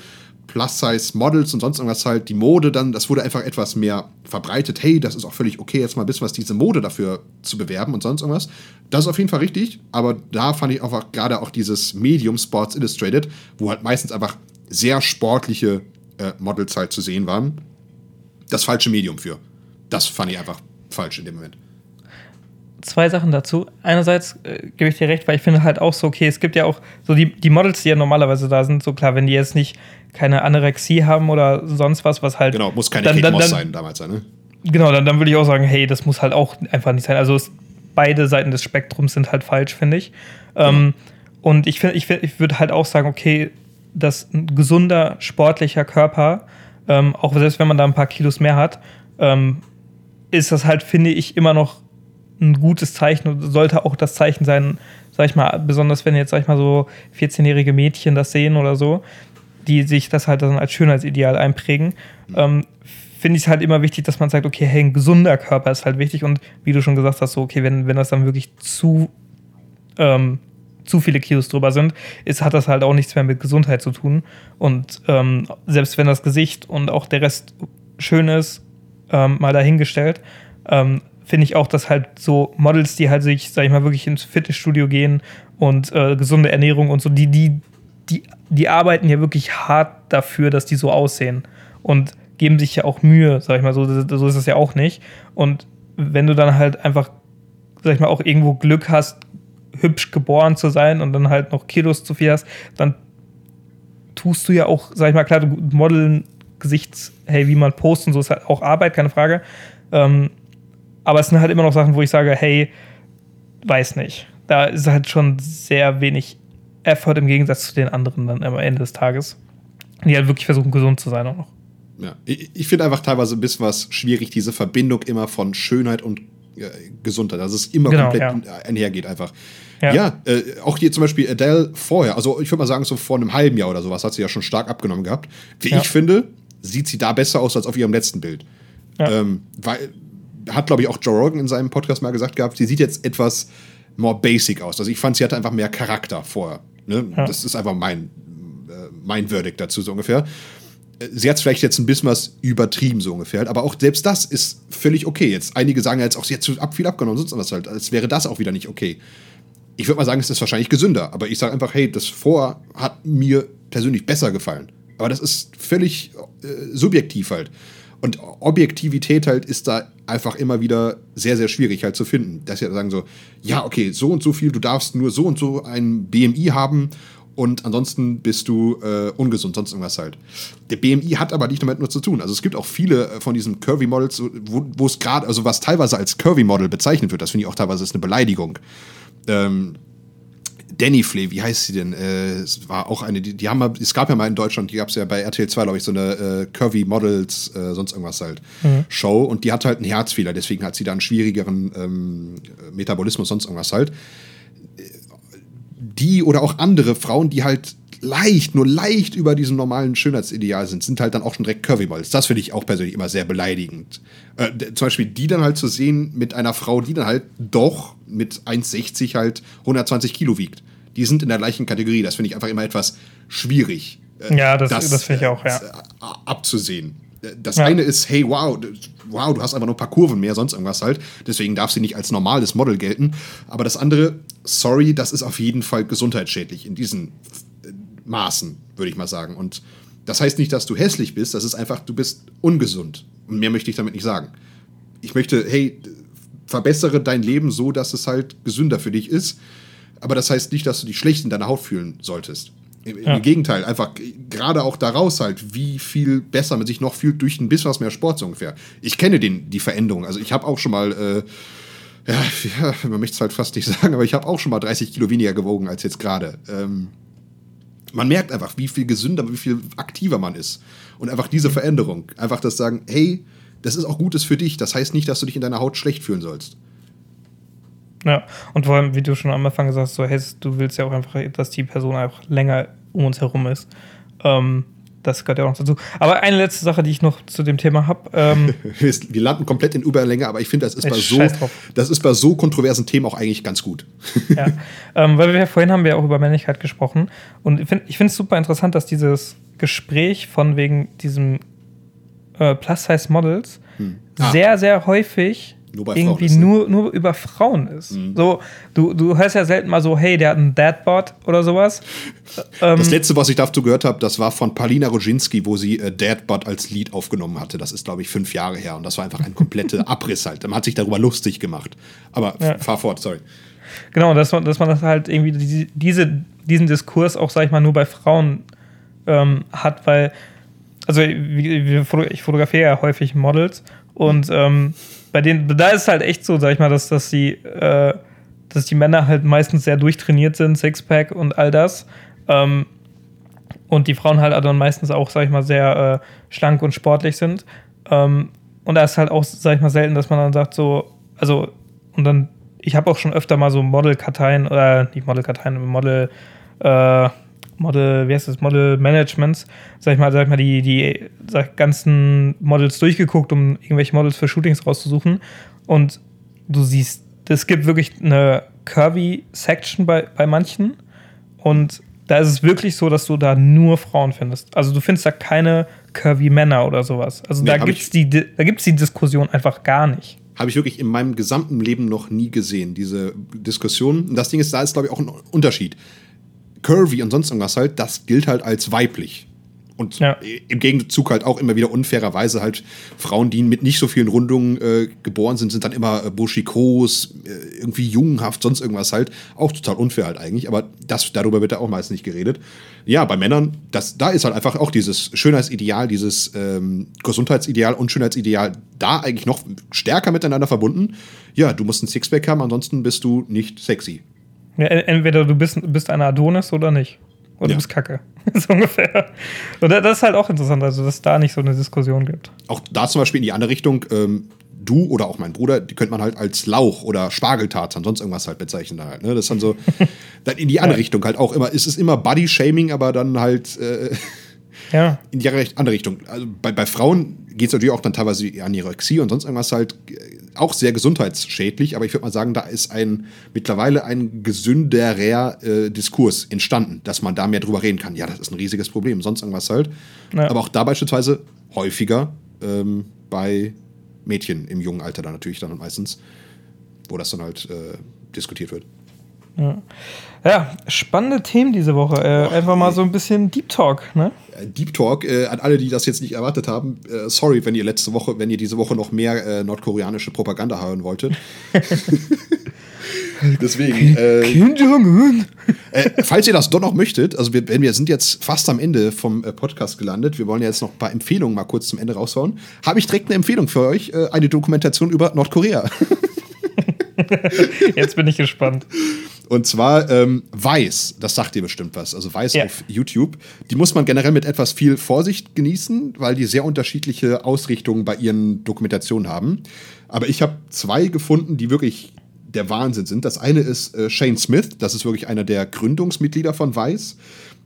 [SPEAKER 2] Plus-Size-Models und sonst irgendwas halt, die Mode dann, das wurde einfach etwas mehr verbreitet. Hey, das ist auch völlig okay, jetzt mal ein bisschen was diese Mode dafür zu bewerben und sonst irgendwas. Das ist auf jeden Fall richtig, aber da fand ich auch gerade auch dieses Medium Sports Illustrated, wo halt meistens einfach sehr sportliche äh, Models halt zu sehen waren, das falsche Medium für. Das fand ich einfach falsch in dem Moment
[SPEAKER 3] zwei Sachen dazu. Einerseits äh, gebe ich dir recht, weil ich finde halt auch so, okay, es gibt ja auch so die, die Models, die ja normalerweise da sind, so klar, wenn die jetzt nicht keine Anorexie haben oder sonst was, was halt.
[SPEAKER 2] Genau, muss keine dann, Kate dann, Moss sein damals, ne?
[SPEAKER 3] Genau, dann, dann würde ich auch sagen, hey, das muss halt auch einfach nicht sein. Also es, beide Seiten des Spektrums sind halt falsch, finde ich. Ähm, genau. Ähm, und ich finde, ich, ich würde halt auch sagen, okay, dass ein gesunder, sportlicher Körper, ähm, auch selbst wenn man da ein paar Kilos mehr hat, ähm, ist das halt, finde ich, immer noch ein gutes Zeichen und sollte auch das Zeichen sein, sag ich mal, besonders wenn jetzt, sag ich mal, so 14-jährige Mädchen das sehen oder so, die sich das halt dann als Schönheitsideal einprägen, ähm, finde ich es halt immer wichtig, dass man sagt, okay, hey, ein gesunder Körper ist halt wichtig und wie du schon gesagt hast, so, okay, wenn, wenn das dann wirklich zu, ähm, zu viele Kilos drüber sind, ist, hat das halt auch nichts mehr mit Gesundheit zu tun. Und ähm, selbst wenn das Gesicht und auch der Rest schön ist, ähm, mal dahingestellt, ähm, finde ich auch, dass halt so Models, die halt sich, sag ich mal, wirklich ins Fitnessstudio gehen und äh, gesunde Ernährung und so, die, die, die, die arbeiten ja wirklich hart dafür, dass die so aussehen und geben sich ja auch Mühe, sag ich mal, so, so ist es ja auch nicht. Und wenn du dann halt einfach, sag ich mal, auch irgendwo Glück hast, hübsch geboren zu sein und dann halt noch Kilos zu viel hast, dann tust du ja auch, sag ich mal, klar, du modeln Gesichts, hey, wie man posten, so ist halt auch Arbeit, keine Frage. Ähm, aber es sind halt immer noch Sachen, wo ich sage, hey, weiß nicht. Da ist halt schon sehr wenig Effort im Gegensatz zu den anderen dann am Ende des Tages. Die halt wirklich versuchen, gesund zu sein auch noch.
[SPEAKER 2] Ja, ich, ich finde einfach teilweise ein bisschen was schwierig, diese Verbindung immer von Schönheit und Gesundheit, dass es immer genau, komplett ja. einhergeht einfach. Ja, ja äh, auch hier zum Beispiel Adele vorher, also ich würde mal sagen, so vor einem halben Jahr oder sowas hat sie ja schon stark abgenommen gehabt. Wie ja. ich finde, sieht sie da besser aus als auf ihrem letzten Bild. Ähm, weil hat, glaube ich, auch Joe Rogan in seinem Podcast mal gesagt gehabt, sie sieht jetzt etwas more basic aus. Also ich fand, sie hatte einfach mehr Charakter vorher. Ne? Das ist einfach mein, äh, mein Verdict dazu so ungefähr. Sie hat es vielleicht jetzt ein bisschen was übertrieben, so ungefähr. Aber auch selbst das ist völlig okay. Jetzt, einige sagen jetzt auch, sie hat zu ab viel abgenommen sonst was halt. Als wäre das auch wieder nicht okay. Ich würde mal sagen, es ist wahrscheinlich gesünder. Aber ich sage einfach, hey, das vor hat mir persönlich besser gefallen. Aber das ist völlig äh, subjektiv halt. Und Objektivität halt ist da einfach immer wieder sehr, sehr schwierig halt zu finden. Dass sie sagen so, ja, okay, so und so viel, du darfst nur so und so ein BMI haben und ansonsten bist du äh, ungesund, sonst irgendwas halt. Der BMI hat aber nicht damit nur zu tun. Also es gibt auch viele äh, von diesen Curvy-Models, wo es gerade, also was teilweise als Curvy-Model bezeichnet wird, das finde ich auch teilweise ist eine Beleidigung. Ähm, Danny Flay, wie heißt sie denn? Äh, es war auch eine, die, die haben mal, es gab ja mal in Deutschland, die gab es ja bei RTL 2, glaube ich, so eine äh, Curvy Models, äh, sonst irgendwas halt, mhm. Show und die hat halt einen Herzfehler, deswegen hat sie da einen schwierigeren ähm, Metabolismus, sonst irgendwas halt. Die oder auch andere Frauen, die halt leicht, nur leicht über diesem normalen Schönheitsideal sind, sind halt dann auch schon direkt Curvy Models. Das finde ich auch persönlich immer sehr beleidigend. Äh, zum Beispiel die dann halt zu sehen mit einer Frau, die dann halt doch mit 1,60 halt 120 Kilo wiegt. Die sind in der gleichen Kategorie. Das finde ich einfach immer etwas schwierig.
[SPEAKER 3] Äh, ja, das, das, das finde ich auch, ja. Äh,
[SPEAKER 2] abzusehen. Das ja. eine ist, hey, wow, wow, du hast einfach nur ein paar Kurven mehr, sonst irgendwas halt. Deswegen darf sie nicht als normales Model gelten. Aber das andere, sorry, das ist auf jeden Fall gesundheitsschädlich in diesen Maßen, würde ich mal sagen. Und das heißt nicht, dass du hässlich bist, das ist einfach, du bist ungesund. Und mehr möchte ich damit nicht sagen. Ich möchte, hey, verbessere dein Leben so, dass es halt gesünder für dich ist. Aber das heißt nicht, dass du dich schlecht in deiner Haut fühlen solltest. Im,
[SPEAKER 3] Ja.
[SPEAKER 2] Gegenteil, einfach gerade auch daraus halt, wie viel besser man sich noch fühlt durch ein bisschen was mehr Sport so ungefähr. Ich kenne den, die Veränderung. Also ich habe auch schon mal, äh, ja, *laughs* ja, man möchte es halt fast nicht *laughs* sagen, aber ich habe auch schon mal 30 Kilo weniger gewogen als jetzt gerade. Ähm, man merkt einfach, wie viel gesünder, wie viel aktiver man ist. Und einfach diese Veränderung. Einfach das sagen, hey, das ist auch Gutes für dich. Das heißt nicht, dass du dich in deiner Haut schlecht fühlen sollst.
[SPEAKER 3] Ja, und vor allem, wie du schon am Anfang gesagt hast, so, hey, du willst ja auch einfach, dass die Person einfach länger um uns herum ist. Ähm, das gehört ja auch noch dazu. Aber eine letzte Sache, die ich noch zu dem Thema habe. Ähm, *laughs*
[SPEAKER 2] Wir landen komplett in Überlänge, aber ich finde, das ist bei so, das ist bei so kontroversen Themen auch eigentlich ganz gut.
[SPEAKER 3] ja. *laughs* ähm, weil wir ja vorhin haben wir auch über Männlichkeit gesprochen. Und ich finde es super interessant, dass dieses Gespräch von wegen diesem äh, Plus-Size-Models
[SPEAKER 2] Ah.
[SPEAKER 3] sehr, sehr häufig
[SPEAKER 2] Nur bei Frauen
[SPEAKER 3] irgendwie
[SPEAKER 2] ist, ne?
[SPEAKER 3] nur, nur über Frauen ist. So, du, du hörst ja selten mal so, hey, der hat einen Dadbot oder sowas. Ähm,
[SPEAKER 2] Das letzte, was ich dazu gehört habe, das war von Palina Roginski, wo sie äh, Dadbud als Lied aufgenommen hatte. Das ist, glaube ich, fünf Jahre her. Und das war einfach ein kompletter *laughs* Abriss halt. Man hat sich darüber lustig gemacht. Aber
[SPEAKER 3] Ja.
[SPEAKER 2] fahr fort, sorry.
[SPEAKER 3] Genau, dass man, dass man das halt irgendwie die- diese, diesen Diskurs auch, sag ich mal, nur bei Frauen ähm, hat, weil, also foto- ich fotografiere ja häufig Models und ähm, bei denen, da ist halt echt so, sag ich mal, dass, dass die, äh, dass die Männer halt meistens sehr durchtrainiert sind, Sixpack und all das. Ähm, und die Frauen halt dann meistens auch, sag ich mal, sehr äh, schlank und sportlich sind. Ähm, und da ist halt auch, sag ich mal, selten, dass man dann sagt, so, also, und dann, ich habe auch schon öfter mal so Model-Karteien, oder nicht Model-Karteien, Model, äh, Model, wie heißt das, Model-Managements, sag ich mal, sag ich mal, die, die sag, ganzen Models durchgeguckt, um irgendwelche Models für Shootings rauszusuchen. Und du siehst, es gibt wirklich eine Curvy-Section bei, bei manchen. Und da ist es wirklich so, dass du da nur Frauen findest. Also du findest da keine curvy Männer oder sowas. Also
[SPEAKER 2] Nee,
[SPEAKER 3] da gibt es die, da gibt's die Diskussion einfach gar nicht.
[SPEAKER 2] Habe ich wirklich in meinem gesamten Leben noch nie gesehen, diese Diskussion. Und das Ding ist, da ist, glaube ich, auch ein Unterschied. Curvy und sonst irgendwas halt, das gilt halt als weiblich. Und
[SPEAKER 3] Ja.
[SPEAKER 2] im Gegenzug halt auch immer wieder unfairerweise halt Frauen, die mit nicht so vielen Rundungen äh, geboren sind, sind dann immer äh, buschikos, äh, irgendwie jungenhaft, sonst irgendwas halt. Auch total unfair halt eigentlich, aber das, darüber wird ja auch meist nicht geredet. Ja, bei Männern, das, da ist halt einfach auch dieses Schönheitsideal, dieses ähm, Gesundheitsideal und Schönheitsideal da eigentlich noch stärker miteinander verbunden. Ja, du musst ein Sixpack haben, ansonsten bist du nicht sexy.
[SPEAKER 3] Ja, en- entweder du bist, bist ein Adonis oder nicht. Oder
[SPEAKER 2] Ja.
[SPEAKER 3] du bist Kacke. *laughs* so ungefähr. Und da- das ist halt auch interessant, also dass es da nicht so eine Diskussion gibt.
[SPEAKER 2] Auch da zum Beispiel in die andere Richtung, ähm, du oder auch mein Bruder, die könnte man halt als Lauch oder Spargeltarzan, sonst irgendwas halt bezeichnen. Halt, ne? Das ist dann so, *laughs* dann in die andere
[SPEAKER 3] Ja.
[SPEAKER 2] Richtung halt auch immer, es ist immer Body-Shaming, aber dann halt äh,
[SPEAKER 3] Ja.
[SPEAKER 2] in die andere Richtung. Also bei, bei Frauen geht es natürlich auch dann teilweise die Anorexie und sonst irgendwas halt äh, auch sehr gesundheitsschädlich, aber ich würde mal sagen, da ist ein mittlerweile ein gesünderer äh, Diskurs entstanden, dass man da mehr drüber reden kann. Ja, das ist ein riesiges Problem, sonst irgendwas halt.
[SPEAKER 3] Ja.
[SPEAKER 2] Aber auch da beispielsweise häufiger ähm, bei Mädchen im jungen Alter dann natürlich dann meistens, wo das dann halt äh, diskutiert wird.
[SPEAKER 3] Ja, spannende Themen diese Woche. Äh, einfach mal so ein bisschen Deep Talk, ne?
[SPEAKER 2] Äh, Deep Talk, äh, an alle, die das jetzt nicht erwartet haben, äh, sorry, wenn ihr letzte Woche, wenn ihr diese Woche noch mehr äh, nordkoreanische Propaganda hören wolltet. *laughs* Deswegen, äh,
[SPEAKER 3] Kim Jong-un.
[SPEAKER 2] äh, falls ihr das doch noch möchtet, also wir, wir sind jetzt fast am Ende vom äh, Podcast gelandet, wir wollen ja jetzt noch ein paar Empfehlungen mal kurz zum Ende raushauen, habe ich direkt eine Empfehlung für euch, äh, eine Dokumentation über Nordkorea. *laughs*
[SPEAKER 3] Jetzt bin ich gespannt. *laughs*
[SPEAKER 2] Und zwar ähm, Weiß, das sagt ihr bestimmt was. Also Weiß
[SPEAKER 3] Ja.
[SPEAKER 2] auf YouTube. Die muss man generell mit etwas viel Vorsicht genießen, weil die sehr unterschiedliche Ausrichtungen bei ihren Dokumentationen haben. Aber ich habe zwei gefunden, die wirklich der Wahnsinn sind. Das eine ist äh, Shane Smith, das ist wirklich einer der Gründungsmitglieder von Weiß.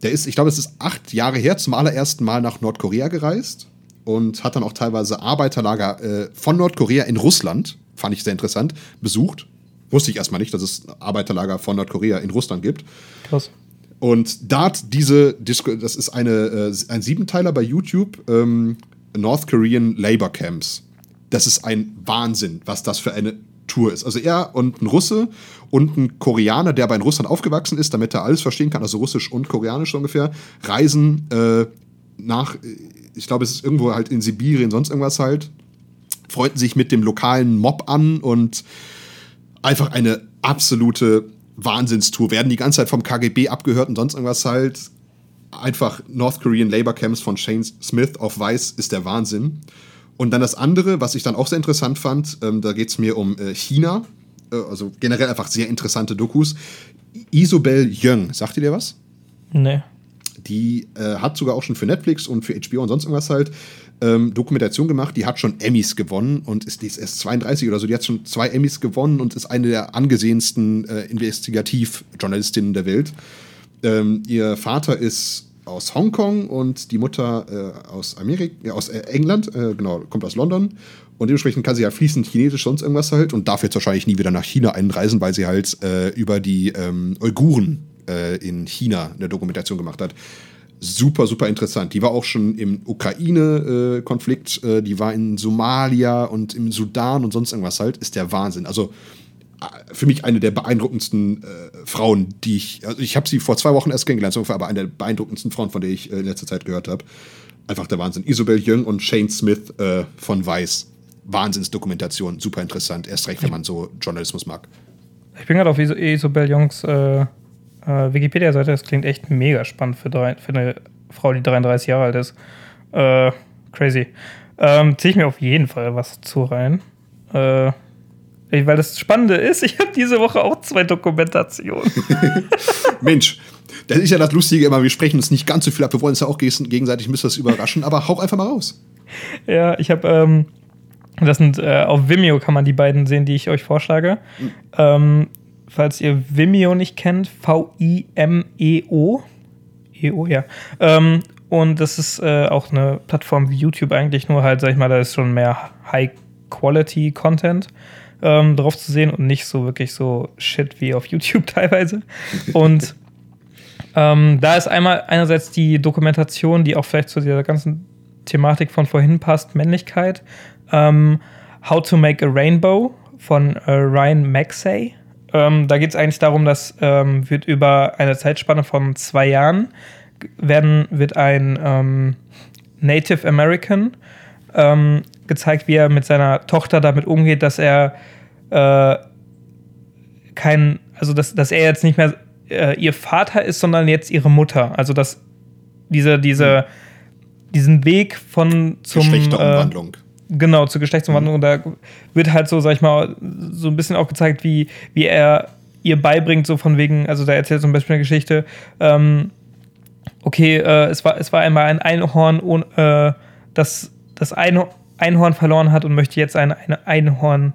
[SPEAKER 2] Der ist, ich glaube, es ist acht Jahre her, zum allerersten Mal nach Nordkorea gereist und hat dann auch teilweise Arbeiterlager äh, von Nordkorea in Russland, fand ich sehr interessant, besucht. Wusste ich erstmal nicht, dass es Arbeiterlager von Nordkorea in Russland gibt.
[SPEAKER 3] Krass.
[SPEAKER 2] Und da hat diese Disco, das ist eine, äh, ein Siebenteiler bei YouTube, ähm, North Korean Labor Camps. Das ist ein Wahnsinn, was das für eine Tour ist. Also er und ein Russe und ein Koreaner, der aber in Russland aufgewachsen ist, damit er alles verstehen kann, also Russisch und Koreanisch so ungefähr, reisen äh, nach, äh, ich glaube, es ist irgendwo halt in Sibirien, sonst irgendwas halt, freunden sich mit dem lokalen Mob an und einfach eine absolute Wahnsinnstour, werden die ganze Zeit vom KGB abgehört und sonst irgendwas halt. Einfach North Korean Labor Camps von Shane Smith auf Weiß ist der Wahnsinn. Und dann das andere, was ich dann auch sehr interessant fand, ähm, da geht es mir um äh, China, äh, also generell einfach sehr interessante Dokus. Isobel Young, sagt ihr dir was?
[SPEAKER 3] Nee.
[SPEAKER 2] Die äh, hat sogar auch schon für Netflix und für HBO und sonst irgendwas halt ähm, Dokumentation gemacht. Die hat schon Emmys gewonnen und ist, die ist erst 32 oder so. Die hat schon zwei Emmys gewonnen und ist eine der angesehensten äh, Investigativjournalistinnen der Welt. Ähm, ihr Vater ist aus Hongkong und die Mutter äh, aus Amerika, äh, aus England, äh, genau, kommt aus London. Und dementsprechend kann sie ja fließend Chinesisch sonst irgendwas halt und darf jetzt wahrscheinlich nie wieder nach China einreisen, weil sie halt äh, über die ähm, Uiguren äh, in China eine Dokumentation gemacht hat. Super, super interessant. Die war auch schon im Ukraine-Konflikt, die war in Somalia und im Sudan und sonst irgendwas halt. Ist der Wahnsinn. Also für mich eine der beeindruckendsten äh, Frauen, die ich, also ich habe sie vor zwei Wochen erst kennengelernt, ungefähr, aber eine der beeindruckendsten Frauen, von der ich äh, in letzter Zeit gehört habe. Einfach der Wahnsinn. Isabel Jung und Shane Smith äh, von Weiß. Wahnsinnsdokumentation, super interessant. Erst recht, wenn man so Journalismus mag.
[SPEAKER 3] Ich bin gerade auf Is Isabel Jungs äh, Wikipedia-Seite. Das klingt echt mega spannend für, drei, für eine Frau, die 33 Jahre alt ist. Äh, crazy. Ähm, Ziehe ich mir auf jeden Fall was zu rein. Äh, weil das Spannende ist, ich habe diese Woche auch zwei Dokumentationen. *laughs*
[SPEAKER 2] Mensch, das ist ja das Lustige immer, wir sprechen uns nicht ganz so viel ab, wir wollen uns ja auch gegenseitig müssen das überraschen, aber hau einfach mal raus.
[SPEAKER 3] Ja, ich habe, ähm, das sind, äh, auf Vimeo kann man die beiden sehen, die ich euch vorschlage. Mhm. Ähm, falls ihr Vimeo nicht kennt, V-I-M-E-O. E-O, ja. Ähm, und das ist äh, auch eine Plattform wie YouTube eigentlich, nur halt, sag ich mal, da ist schon mehr High-Quality-Content ähm, drauf zu sehen und nicht so wirklich so Shit wie auf *laughs* YouTube teilweise. Und ähm, da ist einmal einerseits die Dokumentation, die auch vielleicht zu dieser ganzen Thematik von vorhin passt, Männlichkeit. Ähm, How to Make a Rainbow von äh, Ryan Maxey. Ähm, da geht es eigentlich darum, dass ähm, wird über eine Zeitspanne von zwei Jahren werden, wird ein ähm, Native American ähm, gezeigt, wie er mit seiner Tochter damit umgeht, dass er äh, kein, also dass, dass er jetzt nicht mehr äh, ihr Vater ist, sondern jetzt ihre Mutter. Also dass diese, diese, mhm. diesen Weg von zum
[SPEAKER 2] Geschlechterumwandlung.
[SPEAKER 3] Äh, genau, zur Geschlechtsumwandlung. Mhm. Da wird halt so, sag ich mal, so ein bisschen auch gezeigt, wie, wie er ihr beibringt, so von wegen, also da erzählt zum Beispiel eine Geschichte, ähm, okay, äh, es, war, es war einmal ein Einhorn, äh, das das Einhorn verloren hat und möchte jetzt ein, ein Einhorn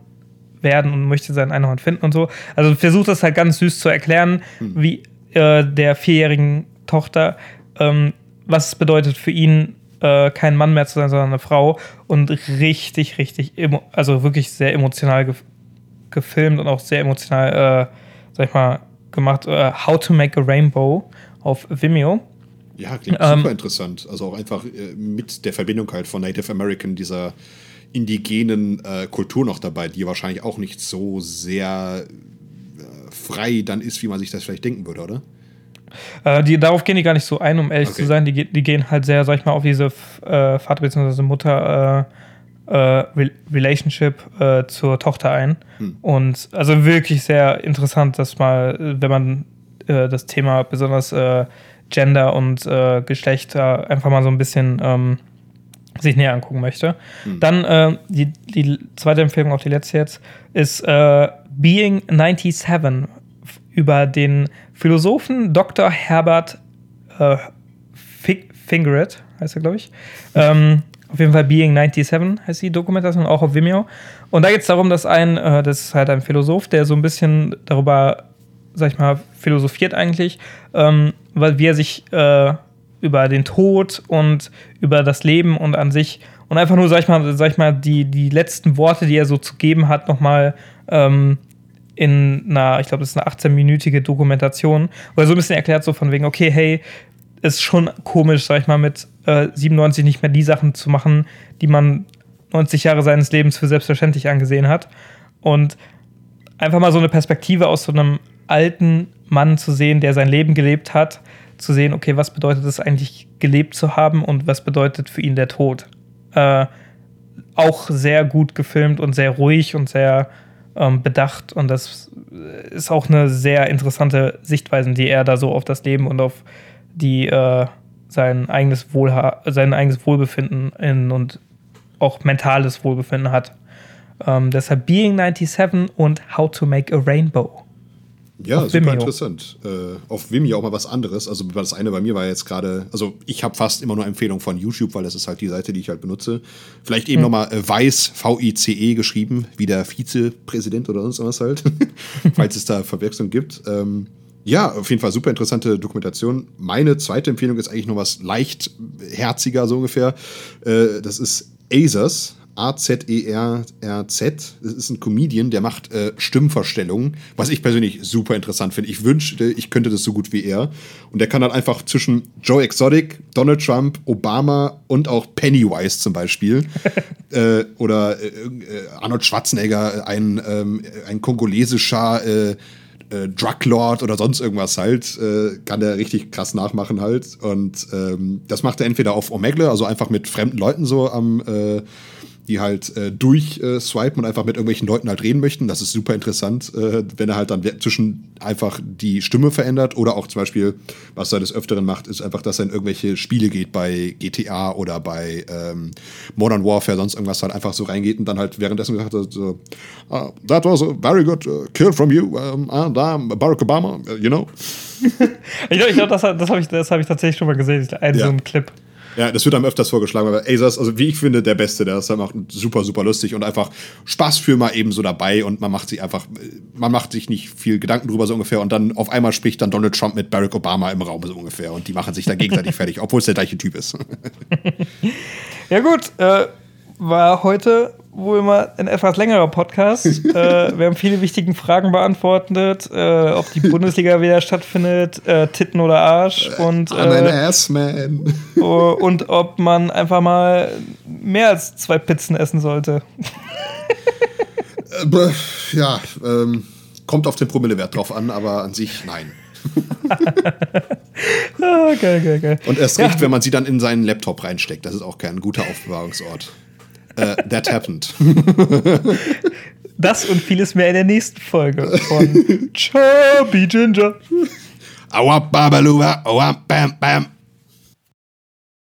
[SPEAKER 3] werden und möchte sein Einhorn finden und so. Also versucht das halt ganz süß zu erklären, hm. wie äh, der vierjährigen Tochter, ähm, was es bedeutet für ihn, äh, kein Mann mehr zu sein, sondern eine Frau. Und richtig, richtig, also wirklich sehr emotional ge gefilmt und auch sehr emotional, äh, sag ich mal, gemacht. Äh, How to Make a Rainbow auf Vimeo.
[SPEAKER 2] Ja, klingt ähm, super interessant. Also auch einfach äh, mit der Verbindung halt von Native American, dieser indigenen äh, Kultur noch dabei, die wahrscheinlich auch nicht so sehr äh, frei dann ist, wie man sich das vielleicht denken würde, oder?
[SPEAKER 3] Äh, die, darauf gehen die gar nicht so ein, um ehrlich okay. zu sein. Die, die gehen halt sehr, sag ich mal, auf diese äh, Vater- bzw. Mutter- äh, Relationship zur Tochter ein. Hm. Und also wirklich sehr interessant, dass mal, wenn man das Thema besonders Gender und äh, Geschlechter einfach mal so ein bisschen ähm, sich näher angucken möchte. Mhm. Dann äh, die, die zweite Empfehlung, auch die letzte jetzt, ist äh, Being 97 über den Philosophen Dr. Herbert äh, Fingeret, heißt er, glaube ich. Ähm, auf jeden Fall Being 97 heißt die Dokumentation, auch auf Vimeo. Und da geht es darum, dass ein, äh, das ist halt ein Philosoph, der so ein bisschen darüber sag ich mal, philosophiert eigentlich, ähm, weil wie er sich äh, über den Tod und über das Leben und an sich und einfach nur, sag ich mal, sag ich mal die, die letzten Worte, die er so zu geben hat, nochmal ähm, in einer, ich glaube, das ist eine 18-minütige Dokumentation, wo er so ein bisschen erklärt, so von wegen, okay, hey, ist schon komisch, sag ich mal, mit äh, 97 nicht mehr die Sachen zu machen, die man 90 Jahre seines Lebens für selbstverständlich angesehen hat. Und einfach mal so eine Perspektive aus so einem alten Mann zu sehen, der sein Leben gelebt hat, zu sehen, okay, was bedeutet es eigentlich, gelebt zu haben und was bedeutet für ihn der Tod. Äh, auch sehr gut gefilmt und sehr ruhig und sehr ähm, bedacht und das ist auch eine sehr interessante Sichtweise, die er da so auf das Leben und auf die äh, sein eigenes Wohlha sein eigenes Wohlbefinden in, und auch mentales Wohlbefinden hat. Ähm, deshalb Being 97 und How to Make a Rainbow.
[SPEAKER 2] Ja, auf super Vimeo. interessant. Äh, auf Vimeo auch mal was anderes. Also das eine bei mir war jetzt gerade, also ich habe fast immer nur Empfehlungen von YouTube, weil das ist halt die Seite, die ich halt benutze. Vielleicht eben hm. nochmal äh, Weiß, V-I-C-E geschrieben, wie der Vizepräsident oder sonst was halt, *laughs* falls es da Verwechslung gibt. Ähm, ja, auf jeden Fall super interessante Dokumentation. Meine zweite Empfehlung ist eigentlich nur was leicht herziger, so ungefähr. Äh, das ist Azers A-Z-E-R-R-Z. Das ist ein Comedian, der macht äh, Stimmverstellungen, was ich persönlich super interessant finde. Ich wünschte, ich könnte das so gut wie er. Und der kann dann einfach zwischen Joe Exotic, Donald Trump, Obama und auch Pennywise zum Beispiel *laughs* äh, oder äh, äh, Arnold Schwarzenegger, ein, ähm, ein kongolesischer äh, äh, Druglord oder sonst irgendwas halt, äh, kann der richtig krass nachmachen halt. Und ähm, das macht er entweder auf Omegle, also einfach mit fremden Leuten so am äh, die halt äh, durchswipen äh, und einfach mit irgendwelchen Leuten halt reden möchten. Das ist super interessant, äh, wenn er halt dann zwischen einfach die Stimme verändert oder auch zum Beispiel, was er des Öfteren macht, ist einfach, dass er in irgendwelche Spiele geht bei GTA oder bei ähm, Modern Warfare, sonst irgendwas halt einfach so reingeht und dann halt währenddessen gesagt hat, so, uh, that was a very good uh, kill from you um, and I'm Barack Obama, you know. *laughs*
[SPEAKER 3] ich glaube, glaub, das, das habe ich, hab ich tatsächlich schon mal gesehen, ein, ja. so ein Clip.
[SPEAKER 2] Ja, das wird einem öfters vorgeschlagen, aber Azers, also wie ich finde, der Beste, der ist dann auch super, super lustig und einfach Spaß für mal eben so dabei und man macht sich einfach, man macht sich nicht viel Gedanken drüber so ungefähr und dann auf einmal spricht dann Donald Trump mit Barack Obama im Raum so ungefähr und die machen sich da gegenseitig *laughs* fertig, obwohl es der gleiche Typ ist. *laughs*
[SPEAKER 3] ja gut, äh, war heute wohl mal ein etwas längerer Podcast. *laughs* äh, wir haben viele wichtige Fragen beantwortet, äh, ob die Bundesliga wieder stattfindet, äh, Titten oder Arsch und
[SPEAKER 2] an äh, ass man.
[SPEAKER 3] und ob man einfach mal mehr als zwei Pizzen essen sollte.
[SPEAKER 2] Äh, ja, ähm, kommt auf den Promillewert drauf an, aber an sich nein. *laughs*
[SPEAKER 3] ah, geil, geil, geil.
[SPEAKER 2] Und erst recht, ja. wenn man sie dann in seinen Laptop reinsteckt. Das ist auch kein guter Aufbewahrungsort. Uh, that happened. *laughs*
[SPEAKER 3] Das und vieles mehr in der nächsten Folge von *laughs* Chubby Ginger.
[SPEAKER 2] Awa babalua, awa bam bam.